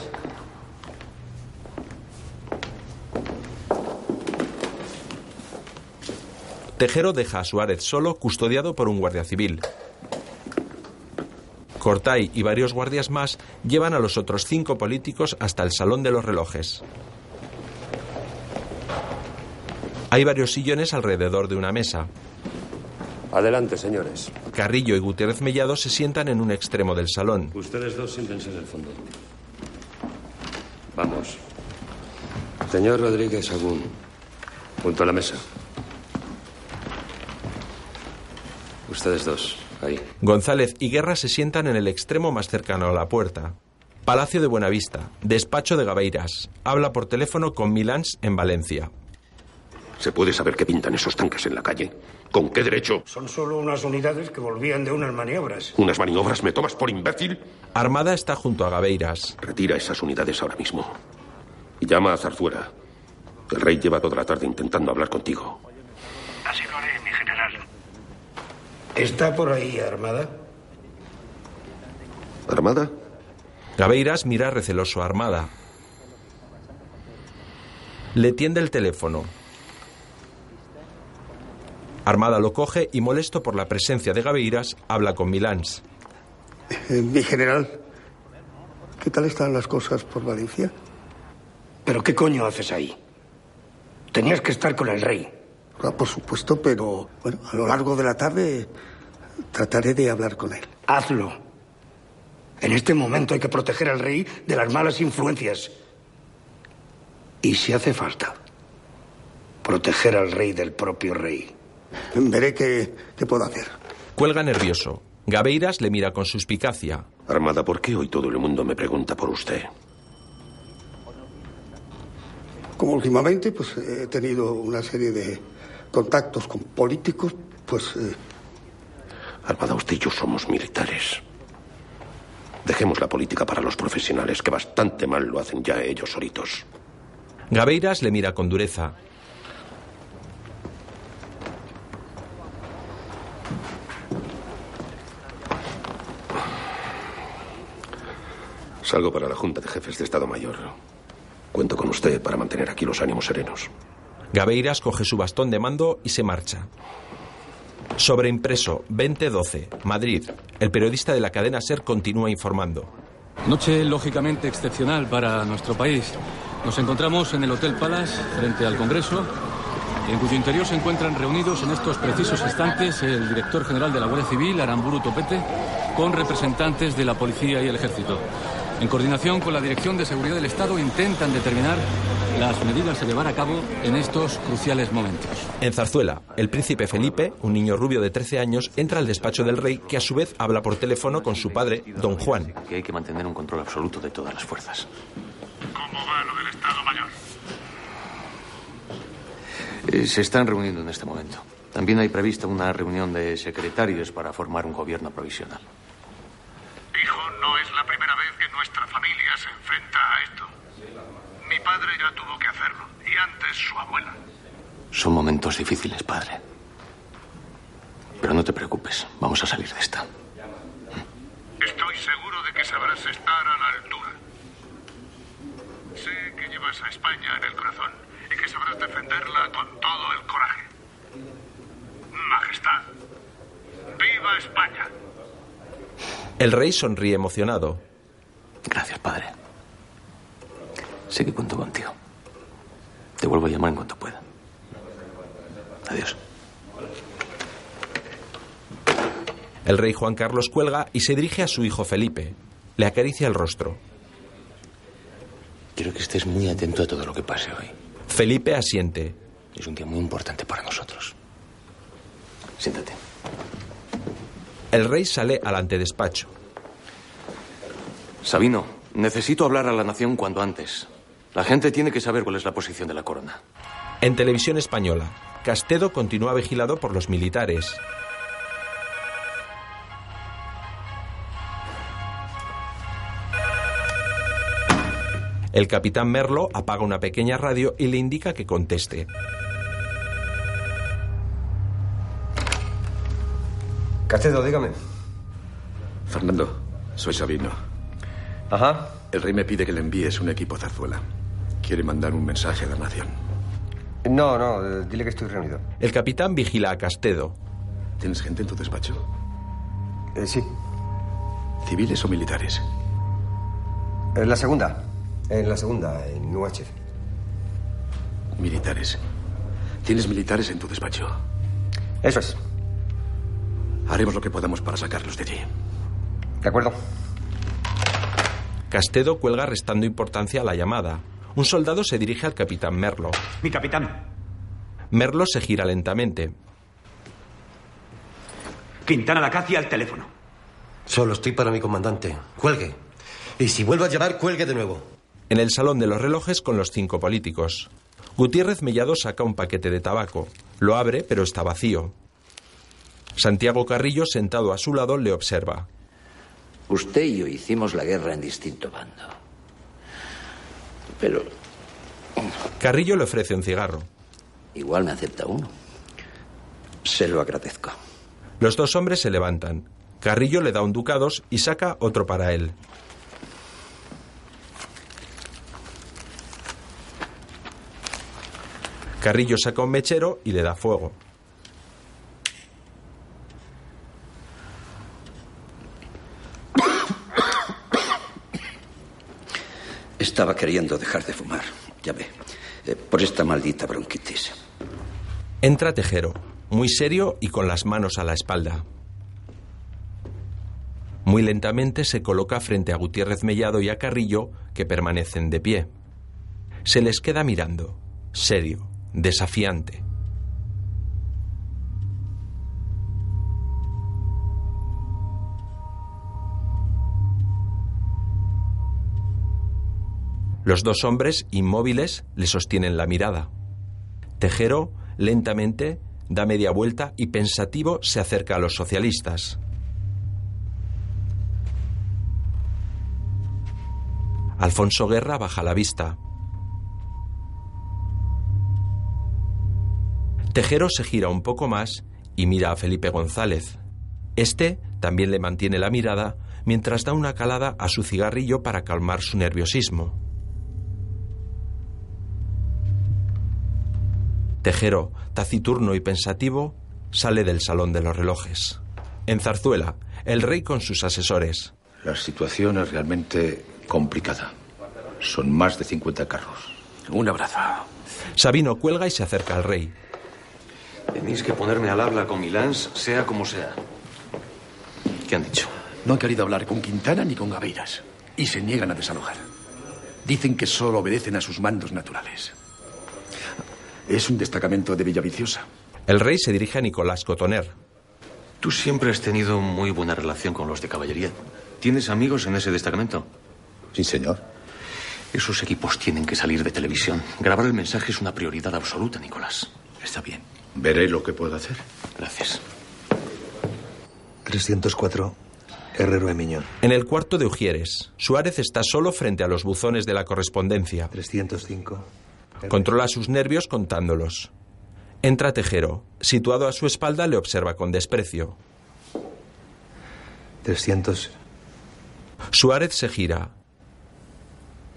Tejero deja a Suárez solo, custodiado por un guardia civil. Cortay y varios guardias más llevan a los otros cinco políticos hasta el Salón de los Relojes. Hay varios sillones alrededor de una mesa.
Adelante, señores.
Carrillo y Gutiérrez Mellado se sientan en un extremo del salón.
Ustedes dos siéntense en el fondo. Vamos. Señor Rodríguez Agún, junto a la mesa. Ustedes dos, ahí.
González y Guerra se sientan en el extremo más cercano a la puerta. Palacio de Buenavista, despacho de Gabeiras. Habla por teléfono con Milans en Valencia.
¿Se puede saber qué pintan esos tanques en la calle? ¿Con qué derecho?
Son solo unas unidades que volvían de unas maniobras.
¿Unas maniobras? ¿Me tomas por imbécil?
Armada está junto a Gabeiras.
Retira esas unidades ahora mismo. Y llama a Zarzuela. El rey lleva toda la tarde intentando hablar contigo.
Así lo haré, mi general. ¿Está por ahí armada?
¿Armada?
Gabeiras mira receloso a Armada. Le tiende el teléfono. Armada lo coge y molesto por la presencia de Gaveiras, habla con Milans.
Eh, mi general, ¿qué tal están las cosas por Valencia?
¿Pero qué coño haces ahí? Tenías que estar con el rey.
Ah, por supuesto, pero bueno, a lo largo de la tarde trataré de hablar con él.
Hazlo. En este momento hay que proteger al rey de las malas influencias. Y si hace falta, proteger al rey del propio rey.
Veré qué, qué puedo hacer.
Cuelga nervioso. Gaveiras le mira con suspicacia.
Armada, ¿por qué hoy todo el mundo me pregunta por usted?
Como últimamente, pues he tenido una serie de contactos con políticos, pues... eh,
Armada, usted y yo somos militares. Dejemos la política para los profesionales, que bastante mal lo hacen ya ellos solitos.
Gaveiras le mira con dureza.
Salgo para la Junta de Jefes de Estado Mayor. Cuento con usted para mantener aquí los ánimos serenos.
Gaveiras coge su bastón de mando y se marcha. Sobreimpreso 2012, Madrid. El periodista de la cadena Ser continúa informando.
Noche lógicamente excepcional para nuestro país. Nos encontramos en el Hotel Palace, frente al Congreso, en cuyo interior se encuentran reunidos en estos precisos instantes el director general de la Guardia Civil, Aramburu Topete, con representantes de la Policía y el Ejército. En coordinación con la Dirección de Seguridad del Estado intentan determinar las medidas a llevar a cabo en estos cruciales momentos.
En Zarzuela, el príncipe Felipe, un niño rubio de 13 años, entra al despacho del rey, que a su vez habla por teléfono con su padre, don Juan.
Que hay que mantener un control absoluto de todas las fuerzas.
¿Cómo va lo del Estado Mayor?
Eh, se están reuniendo en este momento. También hay prevista una reunión de secretarios para formar un gobierno provisional.
Hijo, no es la primera vez que nuestra familia se enfrenta a esto. Mi padre ya tuvo que hacerlo, y antes su abuela.
Son momentos difíciles, padre. Pero no te preocupes, vamos a salir de esta.
Estoy seguro de que sabrás estar a la altura. Sé que llevas a España en el corazón y que sabrás defenderla con todo el coraje. Majestad, ¡viva España!
El rey sonríe emocionado.
Gracias, padre. Sé que cuento contigo. Te vuelvo a llamar en cuanto pueda. Adiós.
El rey Juan Carlos cuelga y se dirige a su hijo Felipe. Le acaricia el rostro.
Quiero que estés muy atento a todo lo que pase hoy.
Felipe asiente.
Es un día muy importante para nosotros. Siéntate.
El rey sale al antedespacho.
Sabino, necesito hablar a la nación cuanto antes. La gente tiene que saber cuál es la posición de la corona.
En televisión española, Castedo continúa vigilado por los militares. El capitán Merlo apaga una pequeña radio y le indica que conteste.
Castedo, dígame.
Fernando, soy Sabino.
Ajá.
El rey me pide que le envíes un equipo a Zarzuela. Quiere mandar un mensaje a la nación.
No, no, eh, dile que estoy reunido.
El capitán vigila a Castedo.
¿Tienes gente en tu despacho?
Eh, sí.
¿Civiles o militares?
En la segunda. En la segunda, en UH.
Militares. ¿Tienes militares en tu despacho?
Eso es.
Haremos lo que podamos para sacarlos de allí.
De acuerdo.
Castedo cuelga restando importancia a la llamada. Un soldado se dirige al capitán Merlo.
Mi capitán.
Merlo se gira lentamente.
Quintana Lacacia al teléfono.
Solo estoy para mi comandante. Cuelgue. Y si vuelvo a llamar, cuelgue de nuevo.
En el salón de los relojes con los cinco políticos. Gutiérrez Mellado saca un paquete de tabaco. Lo abre, pero está vacío. Santiago Carrillo, sentado a su lado, le observa.
Usted y yo hicimos la guerra en distinto bando. Pero
Carrillo le ofrece un cigarro.
igual me acepta uno. Se lo agradezco.
Los dos hombres se levantan. Carrillo le da un ducados y saca otro para él. Carrillo saca un mechero y le da fuego.
Estaba queriendo dejar de fumar, ya ve, eh, por esta maldita bronquitis.
Entra Tejero, muy serio y con las manos a la espalda. Muy lentamente se coloca frente a Gutiérrez Mellado y a Carrillo, que permanecen de pie. Se les queda mirando, serio, desafiante. Los dos hombres, inmóviles, le sostienen la mirada. Tejero, lentamente, da media vuelta y pensativo se acerca a los socialistas. Alfonso Guerra baja la vista. Tejero se gira un poco más y mira a Felipe González. Este también le mantiene la mirada mientras da una calada a su cigarrillo para calmar su nerviosismo. Tejero, taciturno y pensativo, sale del salón de los relojes. En Zarzuela, el rey con sus asesores.
La situación es realmente complicada. Son más de 50 carros.
Un abrazo.
Sabino cuelga y se acerca al rey.
Tenéis que ponerme al habla con Milans, sea como sea. ¿Qué han dicho?
No han querido hablar con Quintana ni con Gaveiras. Y se niegan a desalojar. Dicen que solo obedecen a sus mandos naturales. Es un destacamento de Villaviciosa.
El rey se dirige a Nicolás Cotoner.
Tú siempre has tenido muy buena relación con los de caballería. ¿Tienes amigos en ese destacamento?
Sí, señor.
Esos equipos tienen que salir de televisión. Grabar el mensaje es una prioridad absoluta, Nicolás.
Está bien. Veré lo que puedo hacer.
Gracias.
304, Herrero de Miñón.
En el cuarto de Ujieres, Suárez está solo frente a los buzones de la correspondencia.
305.
Controla sus nervios contándolos. Entra Tejero. Situado a su espalda, le observa con desprecio.
300.
Suárez se gira.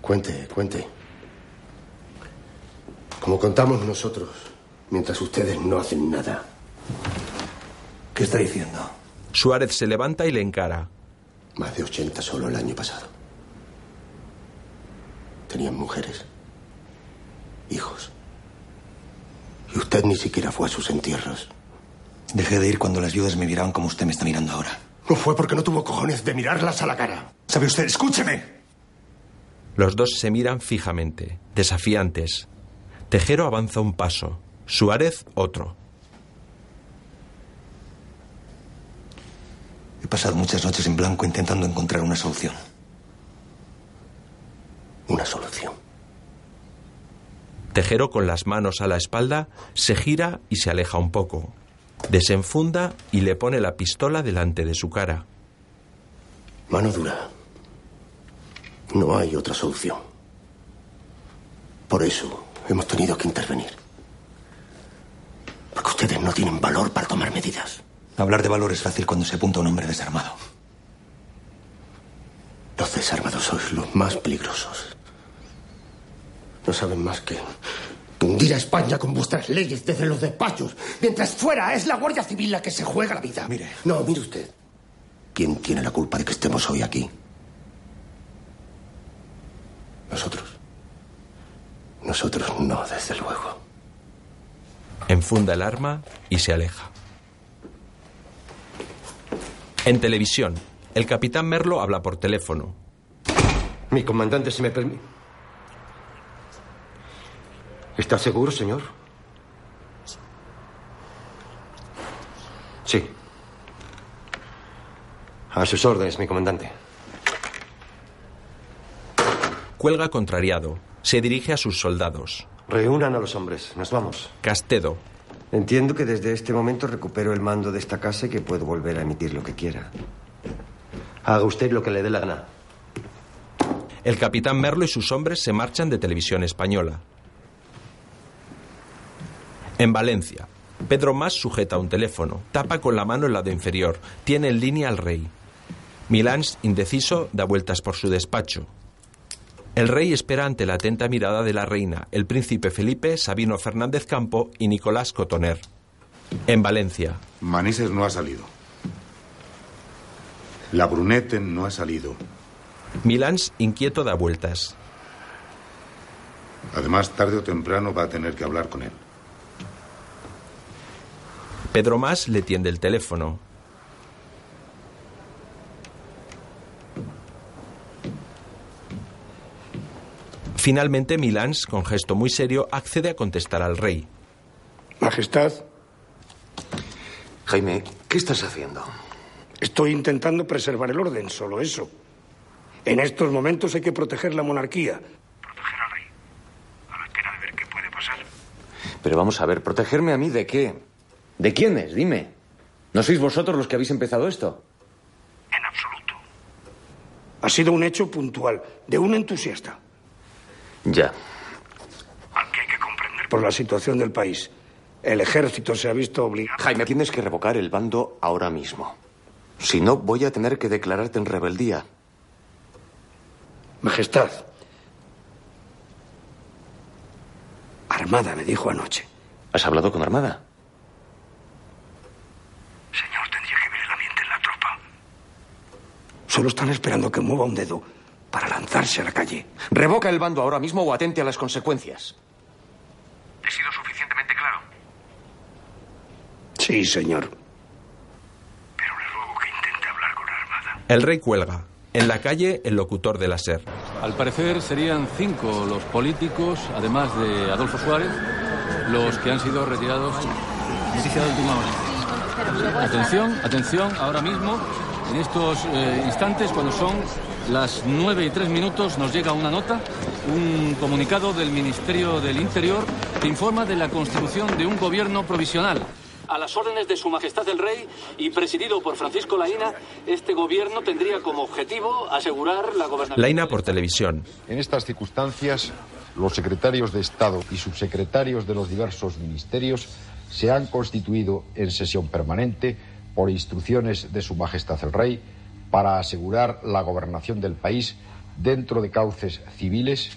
Cuente, cuente. Como contamos nosotros, mientras ustedes no hacen nada.
¿Qué está diciendo?
Suárez se levanta y le encara.
Más de 80 solo el año pasado. Tenían mujeres, hijos. Y usted ni siquiera fue a sus entierros.
Dejé de ir cuando las viudas me miraban como usted me está mirando ahora.
No fue porque no tuvo cojones de mirarlas a la cara.
¿Sabe usted? Escúcheme.
Los dos se miran fijamente, desafiantes. Tejero avanza un paso, Suárez otro.
He pasado muchas noches en blanco intentando encontrar una solución.
Una solución.
Tejero, con las manos a la espalda, se gira y se aleja un poco. Desenfunda y le pone la pistola delante de su cara.
Mano dura. No hay otra solución. Por eso hemos tenido que intervenir. Porque ustedes no tienen valor para tomar medidas.
Hablar de valor es fácil cuando se apunta a un hombre desarmado.
Los desarmados sois los más peligrosos. No saben más que hundir a España con vuestras leyes desde los despachos, mientras fuera es la Guardia Civil la que se juega la vida.
Mire.
No, mire usted. ¿Quién tiene la culpa de que estemos hoy aquí? Nosotros. Nosotros no, desde luego.
Enfunda el arma y se aleja. En televisión, el capitán Merlo habla por teléfono.
Mi comandante, si me permite. ¿Está seguro, señor?
Sí. A sus órdenes, mi comandante.
Cuelga contrariado. Se dirige a sus soldados.
Reúnan a los hombres. Nos vamos.
Castedo.
Entiendo que desde este momento recupero el mando de esta casa y que puedo volver a emitir lo que quiera. Haga usted lo que le dé la gana.
El capitán Merlo y sus hombres se marchan de televisión española. En Valencia, Pedro Más sujeta un teléfono, tapa con la mano el lado inferior, tiene en línea al rey. Milans, indeciso, da vueltas por su despacho. El rey espera ante la atenta mirada de la reina, el príncipe Felipe, Sabino Fernández Campo y Nicolás Cotoner. En Valencia.
Manises no ha salido. La Brunete no ha salido.
Milans, inquieto, da vueltas.
Además, tarde o temprano va a tener que hablar con él.
Pedro Más le tiende el teléfono. Finalmente, Milans, con gesto muy serio, accede a contestar al rey.
Majestad.
Jaime, ¿qué estás haciendo?
Estoy intentando preservar el orden, solo eso. En estos momentos hay que proteger la monarquía. Proteger al rey. A la espera de ver qué puede pasar.
Pero vamos a ver, ¿protegerme a mí de qué? ¿De quiénes? Dime. ¿No sois vosotros los que habéis empezado esto?
En absoluto. Ha sido un hecho puntual, de un entusiasta.
Ya.
Al que hay que comprender por la situación del país. El ejército se ha visto obligado.
Jaime, tienes que revocar el bando ahora mismo. Si no, voy a tener que declararte en rebeldía.
Majestad. Armada me dijo anoche.
¿Has hablado con Armada?
Señor, tendría que ver el ambiente en la tropa. Solo están esperando que mueva un dedo para lanzarse a la calle.
Revoca el bando ahora mismo o atente a las consecuencias.
¿He sido suficientemente claro? Sí, señor. Pero le ruego que intente hablar con Armada.
El rey cuelga. En la calle, el locutor de la SER.
Al parecer serían cinco los políticos, además de Adolfo Suárez, los que han sido retirados. Noticia de última hora. Atención, atención, ahora mismo, en estos eh, instantes, cuando son las nueve y tres minutos, nos llega una nota, un comunicado del Ministerio del Interior que informa de la constitución de un gobierno provisional. A las órdenes de Su Majestad el Rey y presidido por Francisco Laína, este gobierno tendría como objetivo asegurar la gobernación.
Laina por televisión.
En estas circunstancias, los secretarios de Estado y subsecretarios de los diversos ministerios se han constituido en sesión permanente por instrucciones de Su Majestad el Rey para asegurar la gobernación del país dentro de cauces civiles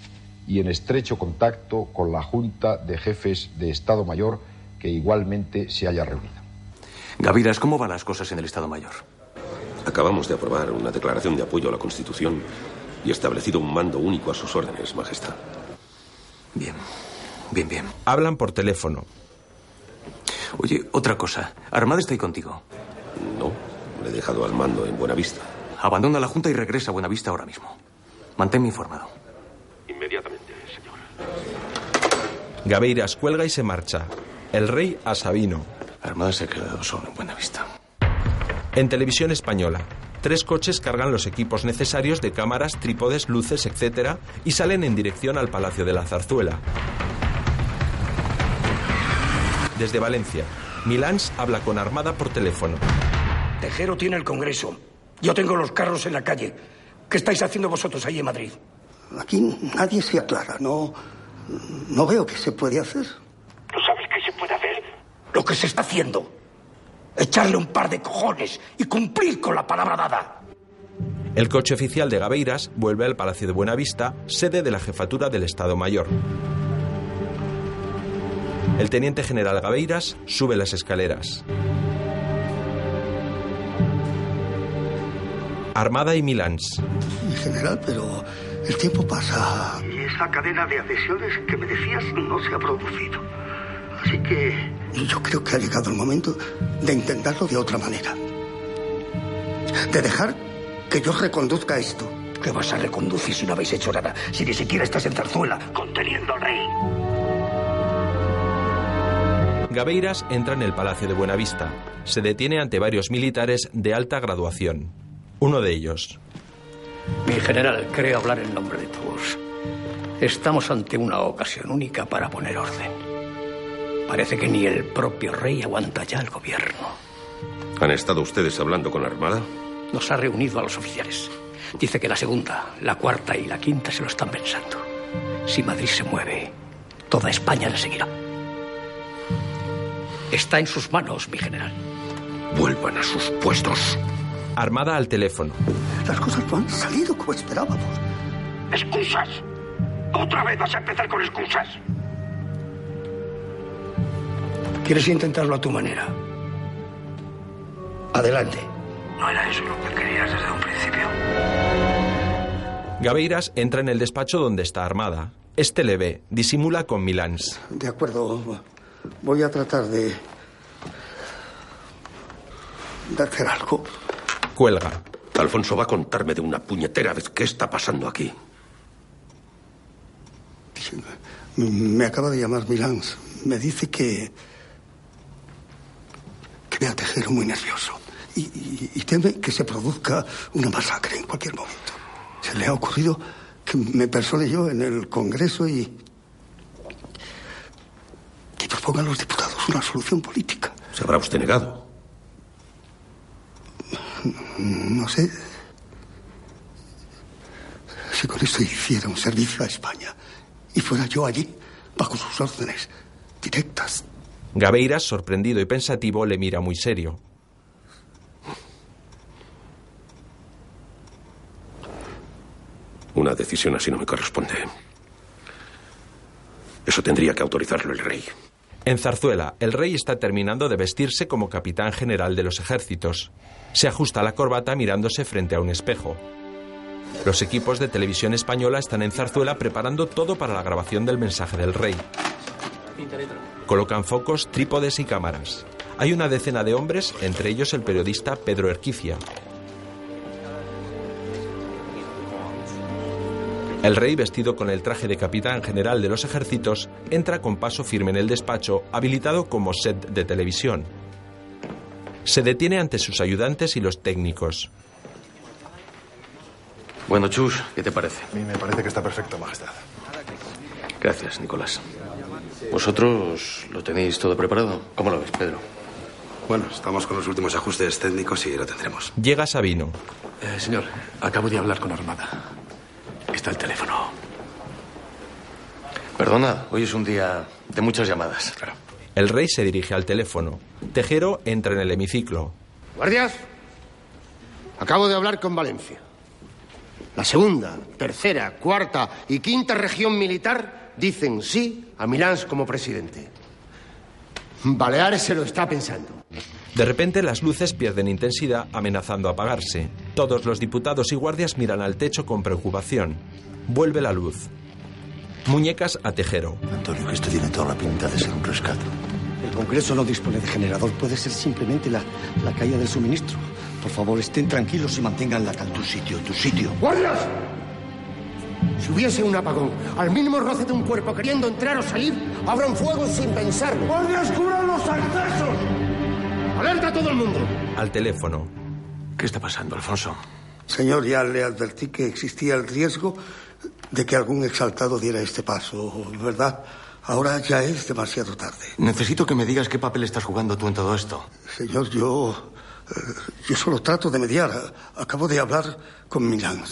y en estrecho contacto con la Junta de Jefes de Estado Mayor que igualmente se haya reunido.
Gaviras, ¿cómo van las cosas en el Estado Mayor?
Acabamos de aprobar una declaración de apoyo a la Constitución y establecido un mando único a sus órdenes, Majestad.
Bien, bien, bien.
Hablan por teléfono.
Oye, otra cosa. Armada está ahí contigo.
No, le he dejado al mando en Buenavista.
Abandona la Junta y regresa a Buenavista ahora mismo. Manténme informado.
Inmediatamente, señor.
Gabeiras cuelga y se marcha. El rey a Sabino.
Armada se ha quedado solo en Buenavista.
En televisión española, tres coches cargan los equipos necesarios de cámaras, trípodes, luces, etc. y salen en dirección al Palacio de la Zarzuela. Desde Valencia, Milans habla con Armada por teléfono.
Tejero tiene el Congreso. Yo tengo los carros en la calle. ¿Qué estáis haciendo vosotros ahí en Madrid?
Aquí nadie se aclara. No, no veo qué se puede hacer.
¿No sabes qué se puede hacer? Lo que se está haciendo. Echarle un par de cojones y cumplir con la palabra dada.
El coche oficial de Gabeiras vuelve al Palacio de Buenavista, sede de la jefatura del Estado Mayor. El teniente general Gabeiras sube las escaleras. Armada y Milans.
Mi general, pero el tiempo pasa.
Y esa cadena de adhesiones que me decías no se ha producido. Así que
Yo creo que ha llegado el momento de intentarlo de otra manera. De dejar que yo reconduzca esto.
¿Qué vas a reconducir si no habéis hecho nada? Si ni siquiera estás en Zarzuela, conteniendo al rey.
Gabeiras entra en el Palacio de Buenavista. Se detiene ante varios militares de alta graduación. Uno de ellos.
Mi general, creo hablar en nombre de todos. Estamos ante una ocasión única para poner orden. Parece que ni el propio rey aguanta ya el gobierno.
¿Han estado ustedes hablando con la Armada?
Nos ha reunido a los oficiales. Dice que la segunda, la cuarta y la quinta se lo están pensando. Si Madrid se mueve, toda España le seguirá. Está en sus manos, mi general.
Vuelvan a sus puestos.
Armada al teléfono.
Las cosas no han salido como esperábamos.
Excusas.
Otra vez vas a empezar con excusas. ¿Quieres intentarlo a tu manera? Adelante. No era eso lo que querías desde un principio.
Gabeiras entra en el despacho donde está Armada. Este le ve, disimula con Milans.
De acuerdo. Voy a tratar de. de hacer algo.
Cuelga.
Alfonso va a contarme de una puñetera vez qué está pasando aquí.
Me acaba de llamar Milán. Me dice que. que ve a Tejero muy nervioso. Y, y- y teme que se produzca una masacre en cualquier momento. Se le ha ocurrido que me persone yo en el Congreso y. que propongan los diputados una solución política.
Se habrá usted negado.
No sé. Si con esto hiciera un servicio a España y fuera yo allí, bajo sus órdenes directas.
Gabeiras, sorprendido y pensativo, le mira muy serio.
Una decisión así no me corresponde. Eso tendría que autorizarlo el rey.
En Zarzuela, el rey está terminando de vestirse como capitán general de los ejércitos. Se ajusta la corbata mirándose frente a un espejo. Los equipos de televisión española están en Zarzuela preparando todo para la grabación del mensaje del rey. Colocan focos, trípodes y cámaras. Hay una decena de hombres, entre ellos el periodista Pedro Erquicia. El rey, vestido con el traje de capitán general de los ejércitos, entra con paso firme en el despacho, habilitado como set de televisión. Se detiene ante sus ayudantes y los técnicos.
Bueno, Chus, ¿qué te parece?
A mí me parece que está perfecto, Majestad.
Gracias, Nicolás. ¿Vosotros lo tenéis todo preparado? ¿Cómo lo ves, Pedro?
Bueno, estamos con los últimos ajustes técnicos y lo tendremos.
Llega Sabino.
Eh, señor, acabo de hablar con Armada. Está el teléfono.
Perdona, hoy es un día de muchas llamadas.
El rey se dirige al teléfono. Tejero entra en el hemiciclo.
Guardias, acabo de hablar con Valencia. La segunda, tercera, cuarta y quinta región militar dicen sí a Milán como presidente. Baleares se lo está pensando.
De repente las luces pierden intensidad amenazando apagarse. Todos los diputados y guardias miran al techo con preocupación. Vuelve la luz. Muñecas a Tejero.
Antonio, que esto tiene toda la pinta de ser un rescate.
El Congreso no dispone de generador. Puede ser simplemente la, la caída del suministro. Por favor, estén tranquilos y mantengan la calma.
Tu sitio, tu sitio.
¡Guardias! Si hubiese un apagón, al mínimo roce de un cuerpo queriendo entrar o salir, abran fuego sin pensarlo. ¡Guardias, cubran los accesos! ¡Alerta a todo el mundo!
Al teléfono.
¿Qué está pasando, Alfonso?
Señor, ya le advertí que existía el riesgo de que algún exaltado diera este paso, ¿verdad? Ahora ya es demasiado tarde.
Necesito que me digas qué papel estás jugando tú en todo esto.
Señor, yo. eh, yo solo trato de mediar. Acabo de hablar con Milán.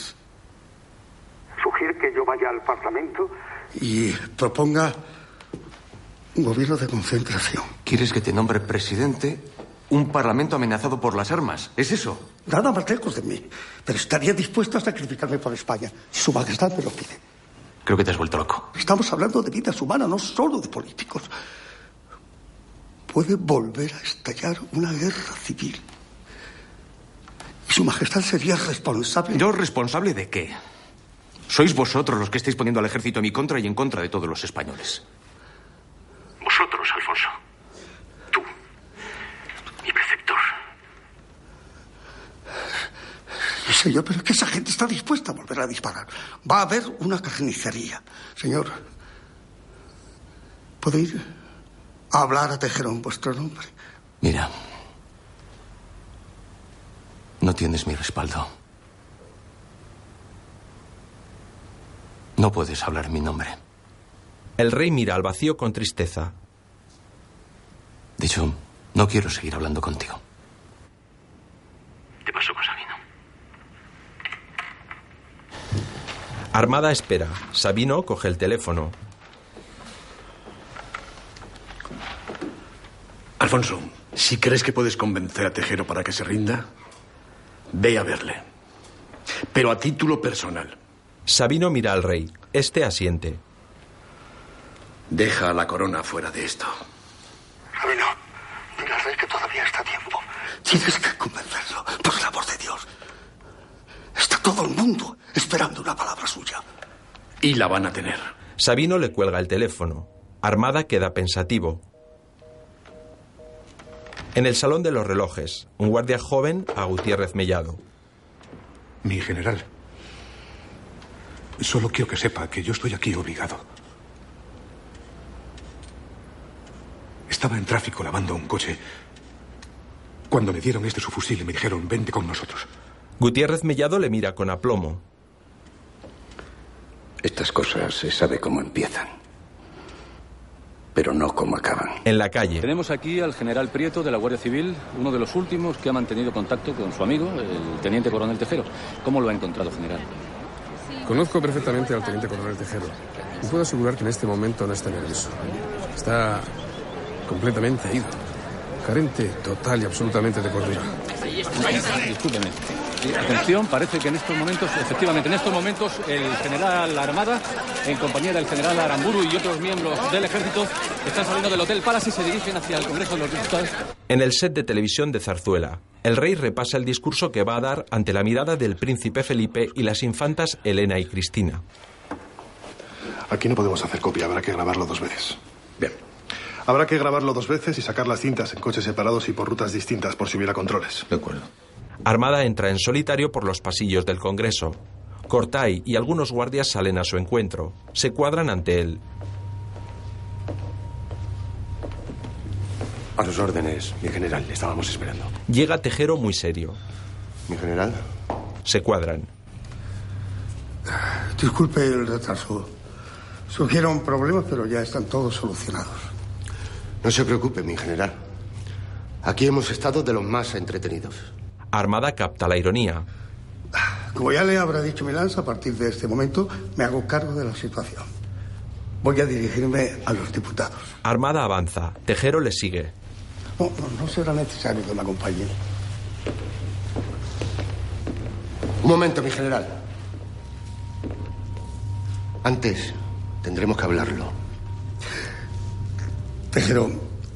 ¿Sugiere que yo vaya al Parlamento?
Y proponga un gobierno de concentración.
¿Quieres que te nombre presidente un parlamento amenazado por las armas? ¿Es eso?
Nada más lejos de mí. Pero estaría dispuesto a sacrificarme por España. Si su majestad me lo pide.
Creo que te has vuelto loco.
Estamos hablando de vidas humanas, no solo de políticos. Puede volver a estallar una guerra civil. Y su majestad sería responsable.
¿Yo responsable de qué? Sois vosotros los que estáis poniendo al ejército en mi contra y en contra de todos los españoles.
Vosotros, Alfonso. Tú. Mi preceptor.
Señor, pero es que esa gente está dispuesta a volver a disparar. Va a haber una carnicería. Señor, ¿puede ir a hablar a Tejero en vuestro nombre?
Mira, no tienes mi respaldo. No puedes hablar en mi nombre.
El rey mira al vacío con tristeza.
Dicho, no quiero seguir hablando contigo.
¿Qué pasó con Sabino?
Armada espera. Sabino coge el teléfono.
Alfonso, si crees que puedes convencer a Tejero para que se rinda, ve a verle. Pero a título personal.
Sabino mira al rey. Este asiente.
Deja la corona fuera de esto.
Sabino, dile al rey que todavía está a tiempo. Tienes que convencerlo, por el amor de Dios. Está todo el mundo esperando una palabra suya.
Y la van a tener.
Sabino le cuelga el teléfono. Armada queda pensativo. En el salón de los relojes, un guardia joven a Gutiérrez Mellado.
Mi general, solo quiero que sepa que yo estoy aquí obligado. Estaba en tráfico lavando un coche cuando me dieron este su fusil y me dijeron, vente con nosotros.
Gutiérrez Mellado le mira con aplomo.
Estas cosas se sabe cómo empiezan, pero no cómo acaban.
En la calle.
Tenemos aquí al general Prieto de la Guardia Civil, uno de los últimos que ha mantenido contacto con su amigo, el teniente coronel Tejero. ¿Cómo lo ha encontrado, general?
Conozco perfectamente al teniente coronel Tejero. Y puedo asegurar que en este momento no está nervioso. Está completamente ido. Carente total y absolutamente de cordura.
Discúlpeme. Atención, parece que en estos momentos, efectivamente, en estos momentos, el general Armada, en compañía del general Aramburu y otros miembros del ejército, están saliendo del Hotel Palace y se dirigen hacia el Congreso de los Diputados.
En el set de televisión de Zarzuela, el rey repasa el discurso que va a dar ante la mirada del príncipe Felipe y las infantas Elena y Cristina.
Aquí no podemos hacer copia, habrá que grabarlo dos veces.
Bien.
Habrá que grabarlo dos veces y sacar las cintas en coches separados y por rutas distintas por si hubiera controles.
De acuerdo.
Armada entra en solitario por los pasillos del Congreso. Cortay y algunos guardias salen a su encuentro. Se cuadran ante él.
A sus órdenes, mi general. Le estábamos esperando.
Llega Tejero muy serio.
Mi general.
Se cuadran.
Disculpe el retraso. Surgieron problemas, pero ya están todos solucionados.
No se preocupe, mi general. Aquí hemos estado de los más entretenidos.
Armada capta la ironía.
Como ya le habrá dicho mi lanza, a partir de este momento me hago cargo de la situación. Voy a dirigirme a los diputados.
Armada avanza. Tejero le sigue.
No, no, no será necesario que me acompañen.
Un momento, mi general. Antes, tendremos que hablarlo.
Tejero,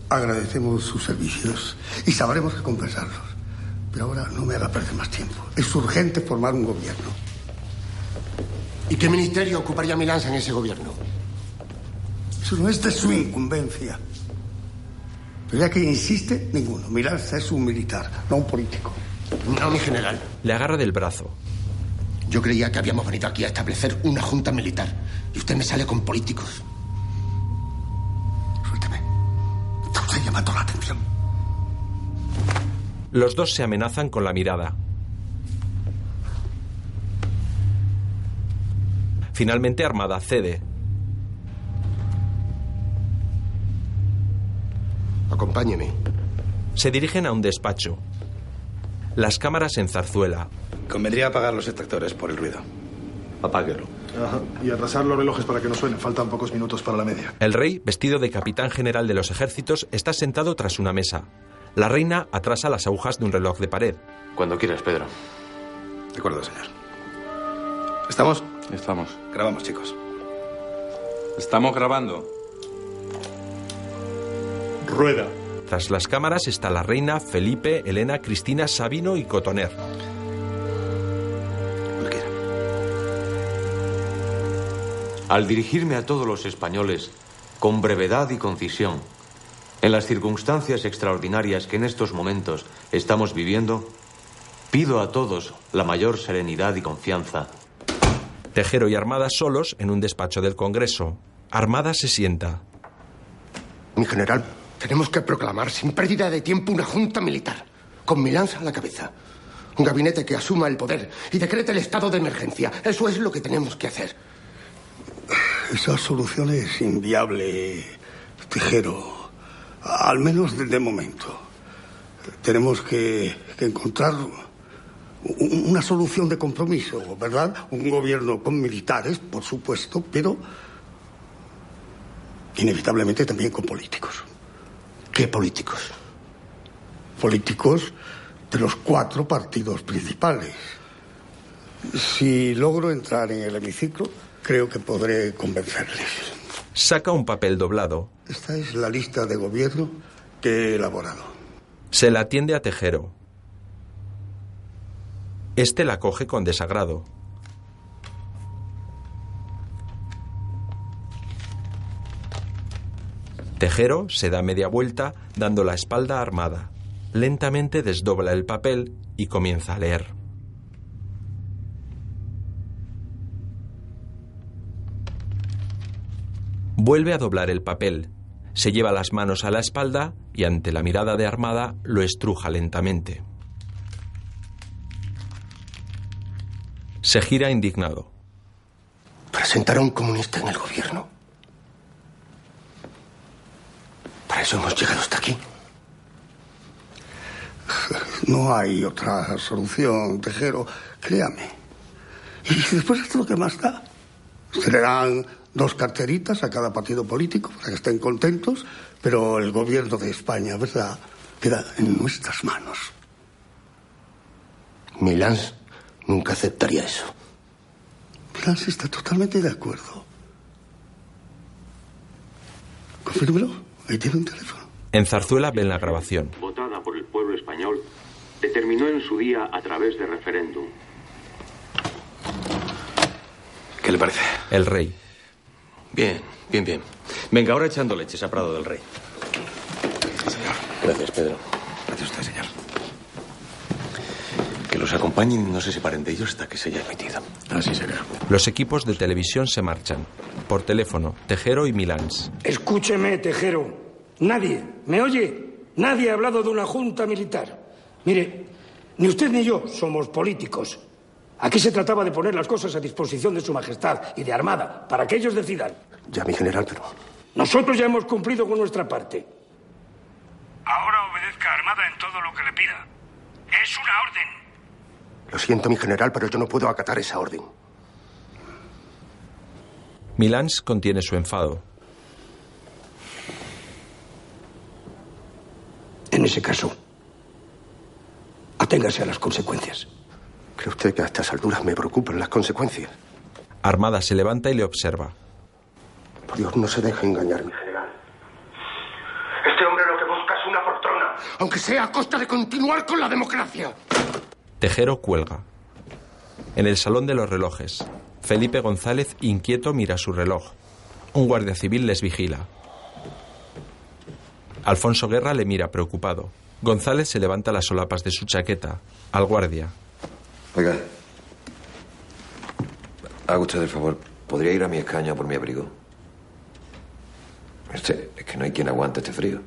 agradecemos sus servicios y sabremos recompensarlos. Pero ahora no me haga perder más tiempo. Es urgente formar un gobierno.
¿Y qué ministerio ocuparía Milanza en ese gobierno?
Eso no es de su incumbencia. Pero ya que insiste, ninguno. Milanza es un militar, no un político.
No, mi general.
Le agarra del brazo.
Yo creía que habíamos venido aquí a establecer una junta militar. Y usted me sale con políticos.
Está llamando la atención.
Los dos se amenazan con la mirada. Finalmente Armada cede.
Acompáñeme.
Se dirigen a un despacho. Las cámaras en zarzuela.
Convendría apagar los extractores por el ruido.
Apáguelo.
Ajá. Y atrasar los relojes para que no suenen. Faltan pocos minutos para la media.
El rey, vestido de capitán general de los ejércitos, está sentado tras una mesa. La reina atrasa las agujas de un reloj de pared.
Cuando quieras, Pedro.
De acuerdo, señor. ¿Estamos?
Estamos.
Grabamos, chicos.
Estamos grabando.
Rueda.
Tras las cámaras está la reina, Felipe, Elena, Cristina, Sabino y Cotoner.
Al dirigirme a todos los españoles con brevedad y concisión, en las circunstancias extraordinarias que en estos momentos estamos viviendo, pido a todos la mayor serenidad y confianza.
Tejero y Armada solos en un despacho del Congreso. Armada se sienta.
Mi general, tenemos que proclamar sin pérdida de tiempo una junta militar, con Milanza a la cabeza. Un gabinete que asuma el poder y decrete el estado de emergencia. Eso es lo que tenemos que hacer.
Esa solución es inviable, Tejero. Al menos de, momento. Tenemos que, que encontrar un- una solución de compromiso, ¿verdad? Un gobierno con militares, por supuesto, pero inevitablemente también con políticos.
¿Qué políticos?
Políticos de los cuatro partidos principales. Si logro entrar en el hemiciclo, creo que podré convencerles.
Saca un papel doblado.
Esta es la lista de gobierno que he elaborado.
Se la atiende a Tejero. Este la coge con desagrado. Tejero se da media vuelta dando la espalda armada. Lentamente desdobla el papel y comienza a leer. Vuelve a doblar el papel, se lleva las manos a la espalda y ante la mirada de Armada lo estruja lentamente. Se gira indignado.
Presentar a un comunista en el gobierno. Para eso hemos llegado hasta aquí. <laughs>
No hay otra solución, Tejero, créame. Y después esto lo que más da. Se le dan dos carteritas a cada partido político para que estén contentos, pero el gobierno de España, ¿verdad?, queda en nuestras manos.
Milán nunca aceptaría eso.
Milán está totalmente de acuerdo. Confírmelo. Ahí tiene un teléfono.
En Zarzuela ven la grabación.
votada por el pueblo español, determinó en su día a través de referéndum.
¿Qué le parece?
El rey.
Bien, bien, bien. Venga, ahora echando leches a Prado del Rey.
señor.
Gracias, Pedro.
Gracias a usted, señor.
Que los acompañen y no se separen de ellos hasta que se haya emitido.
Así será.
Los equipos de televisión se marchan. Por teléfono, Tejero y Milans.
Escúcheme, Tejero. Nadie, ¿me oye? Nadie ha hablado de una junta militar. Mire, ni usted ni yo somos políticos. Aquí se trataba de poner las cosas a disposición de Su Majestad y de Armada, para que ellos decidan.
Ya, mi general, pero...
Nosotros ya hemos cumplido con nuestra parte. Ahora obedezca a Armada en todo lo que le pida. Es una orden.
Lo siento, mi general, pero yo no puedo acatar esa orden.
Milans contiene su enfado.
En ese caso, aténgase a las consecuencias.
¿Cree usted que a estas alturas me preocupan las consecuencias?
Armada se levanta y le observa.
Por Dios, no se deje engañar, mi general. Este hombre lo que busca es una poltrona, aunque sea a costa de continuar con la democracia.
Tejero cuelga. En el salón de los relojes, Felipe González inquieto mira su reloj. Un guardia civil les vigila. Alfonso Guerra le mira preocupado. González se levanta las solapas de su chaqueta. Al guardia.
Oiga, haga usted el favor. ¿Podría ir a mi escaño por mi abrigo? Este, es que no hay quien aguante este frío.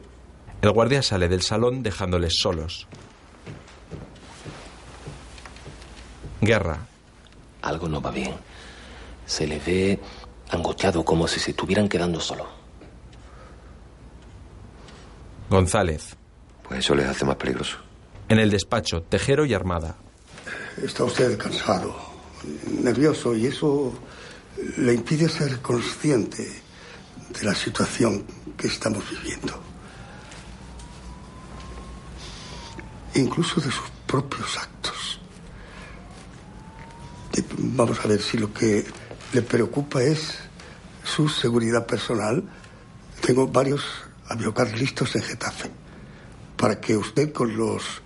El guardia sale del salón dejándoles solos. Guerra.
Algo no va bien. Se le ve angustiado como si se estuvieran quedando solos.
González.
Pues eso les hace más peligroso.
En el despacho, Tejero y Armada.
Está usted cansado, nervioso, y eso le impide ser consciente de la situación que estamos viviendo. Incluso de sus propios actos. Vamos a ver si lo que le preocupa es su seguridad personal. Tengo varios aviocar listos en Getafe para que usted con los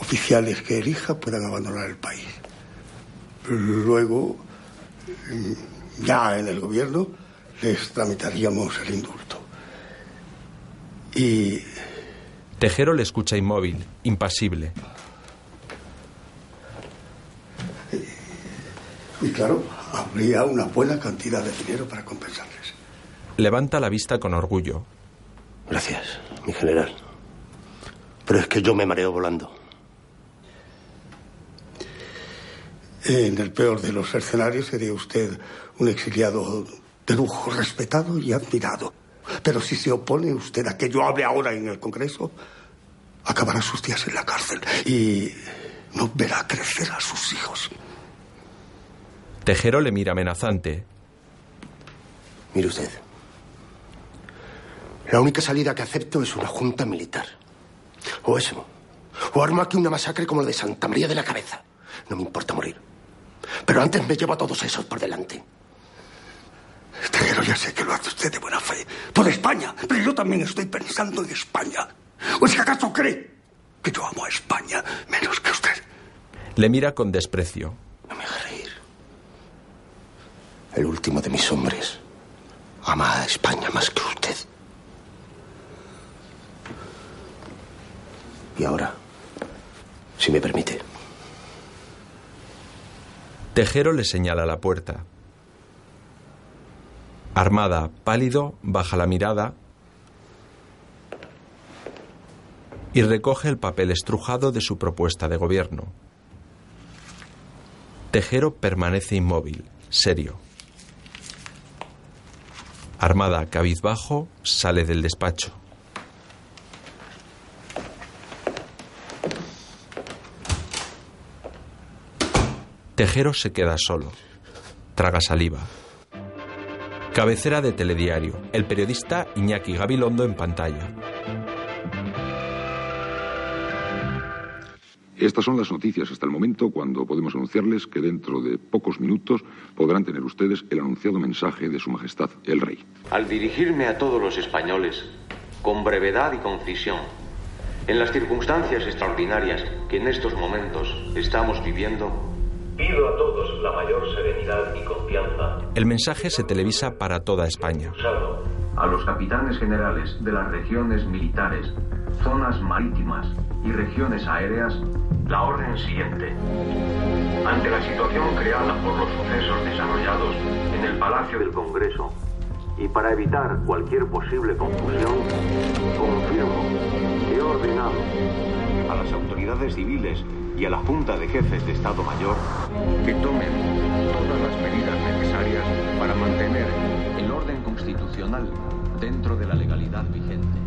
oficiales que elija puedan abandonar el país. Luego, ya en el gobierno, les tramitaríamos el indulto. Y
Tejero le escucha inmóvil, impasible.
Y claro, habría una buena cantidad de dinero para compensarles.
Levanta la vista con orgullo.
Gracias, mi general. Pero es que yo me mareo volando.
En el peor de los escenarios sería usted un exiliado de lujo, respetado y admirado. Pero si se opone usted a que yo hable ahora en el Congreso, acabará sus días en la cárcel y no verá crecer a sus hijos.
Tejero le mira amenazante.
Mire usted. La única salida que acepto es una junta militar. O eso. O armo aquí una masacre como la de Santa María de la Cabeza. No me importa morir. Pero antes me llevo a todos esos por delante. Tejero, ya sé que lo hace usted de buena fe. Por España. Pero yo también estoy pensando en España. ¿O es que acaso cree que yo amo a España menos que usted?
Le mira con desprecio.
No me haga reír. El último de mis hombres ama a España más que usted. Y ahora, si me permite,
Tejero le señala la puerta. Armada, pálido, baja la mirada y recoge el papel estrujado de su propuesta de gobierno. Tejero permanece inmóvil, serio. Armada, cabizbajo, sale del despacho. Tejero se queda solo. Traga saliva. Cabecera de telediario. El periodista Iñaki Gabilondo en pantalla.
Estas son las noticias hasta el momento cuando podemos anunciarles que dentro de pocos minutos podrán tener ustedes el anunciado mensaje de Su Majestad el Rey.
Al dirigirme a todos los españoles, con brevedad y concisión, en las circunstancias extraordinarias que en estos momentos estamos viviendo, pido a todos la mayor serenidad y confianza.
El mensaje se televisa para toda España.
A los capitanes generales de las regiones militares, zonas marítimas y regiones aéreas, la orden siguiente. Ante la situación creada por los sucesos desarrollados en el Palacio del Congreso y para evitar cualquier posible confusión, confirmo que he ordenado a las autoridades civiles y a la Junta de Jefes de Estado Mayor que tomen todas las medidas necesarias para mantener el orden constitucional dentro de la legalidad vigente.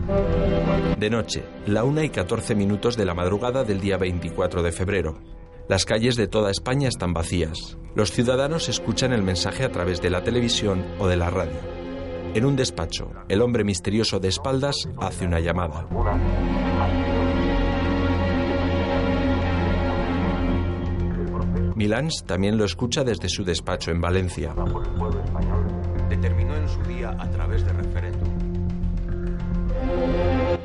De noche, la una y 14 minutos de la madrugada del día 24 de febrero. Las calles de toda España están vacías. Los ciudadanos escuchan el mensaje a través de la televisión o de la radio. En un despacho, el hombre misterioso de espaldas hace una llamada. Milans también lo escucha desde su despacho en Valencia.
Determinó en su día a través de referéndum.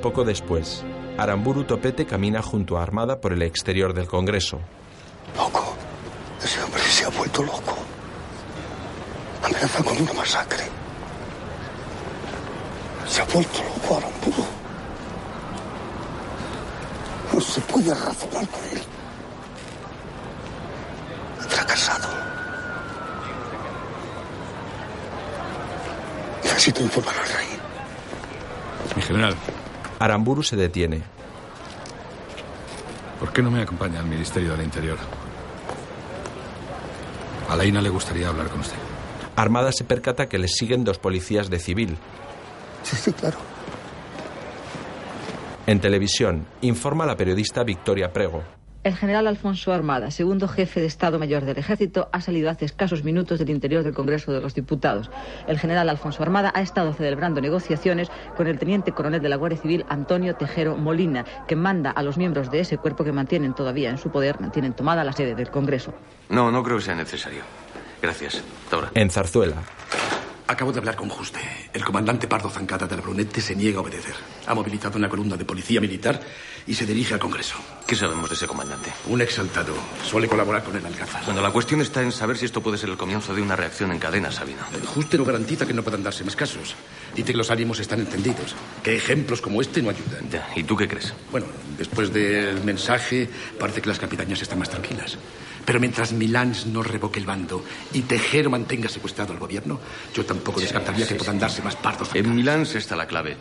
Poco después, Aramburu Topete camina junto a Armada por el exterior del Congreso.
Loco. Ese hombre se ha vuelto loco. Amenaza con una masacre. Se ha vuelto loco Aramburu. No se puede razonar con él. Fracasado. Necesito informar al rey.
Mi general,
Aramburu se detiene.
¿por qué no me acompaña al Ministerio del Interior? A Laina le gustaría hablar con usted.
Armada se percata que le siguen dos policías de civil.
Sí, sí, claro.
En televisión, informa la periodista Victoria Prego.
El general Alfonso Armada, segundo jefe de Estado Mayor del Ejército, ha salido hace escasos minutos del interior del Congreso de los Diputados. El general Alfonso Armada ha estado celebrando negociaciones con el teniente coronel de la Guardia Civil, Antonio Tejero Molina, que manda a los miembros de ese cuerpo que mantienen todavía en su poder, mantienen tomada la sede del Congreso.
No, no creo que sea necesario. Gracias. Hasta ahora.
En Zarzuela,
Acabo de hablar con Juste. El comandante Pardo Zancada de la Brunete se niega a obedecer. Ha movilizado una columna de policía militar y se dirige al Congreso.
¿Qué sabemos de ese comandante?
Un exaltado. Suele colaborar con el Alcázar.
Bueno, la cuestión está en saber si esto puede ser el comienzo de una reacción en cadena, Sabino.
Juste no garantiza que no puedan darse más casos. Dice que los ánimos están entendidos. Que ejemplos como este no ayudan.
Ya, ¿Y tú qué crees?
Bueno, después del mensaje, parece que las capitañas están más tranquilas. Pero mientras Milans no revoque el bando y Tejero mantenga secuestrado al gobierno, yo tampoco descartaría que puedan darse más pardos.
En Milán está la clave.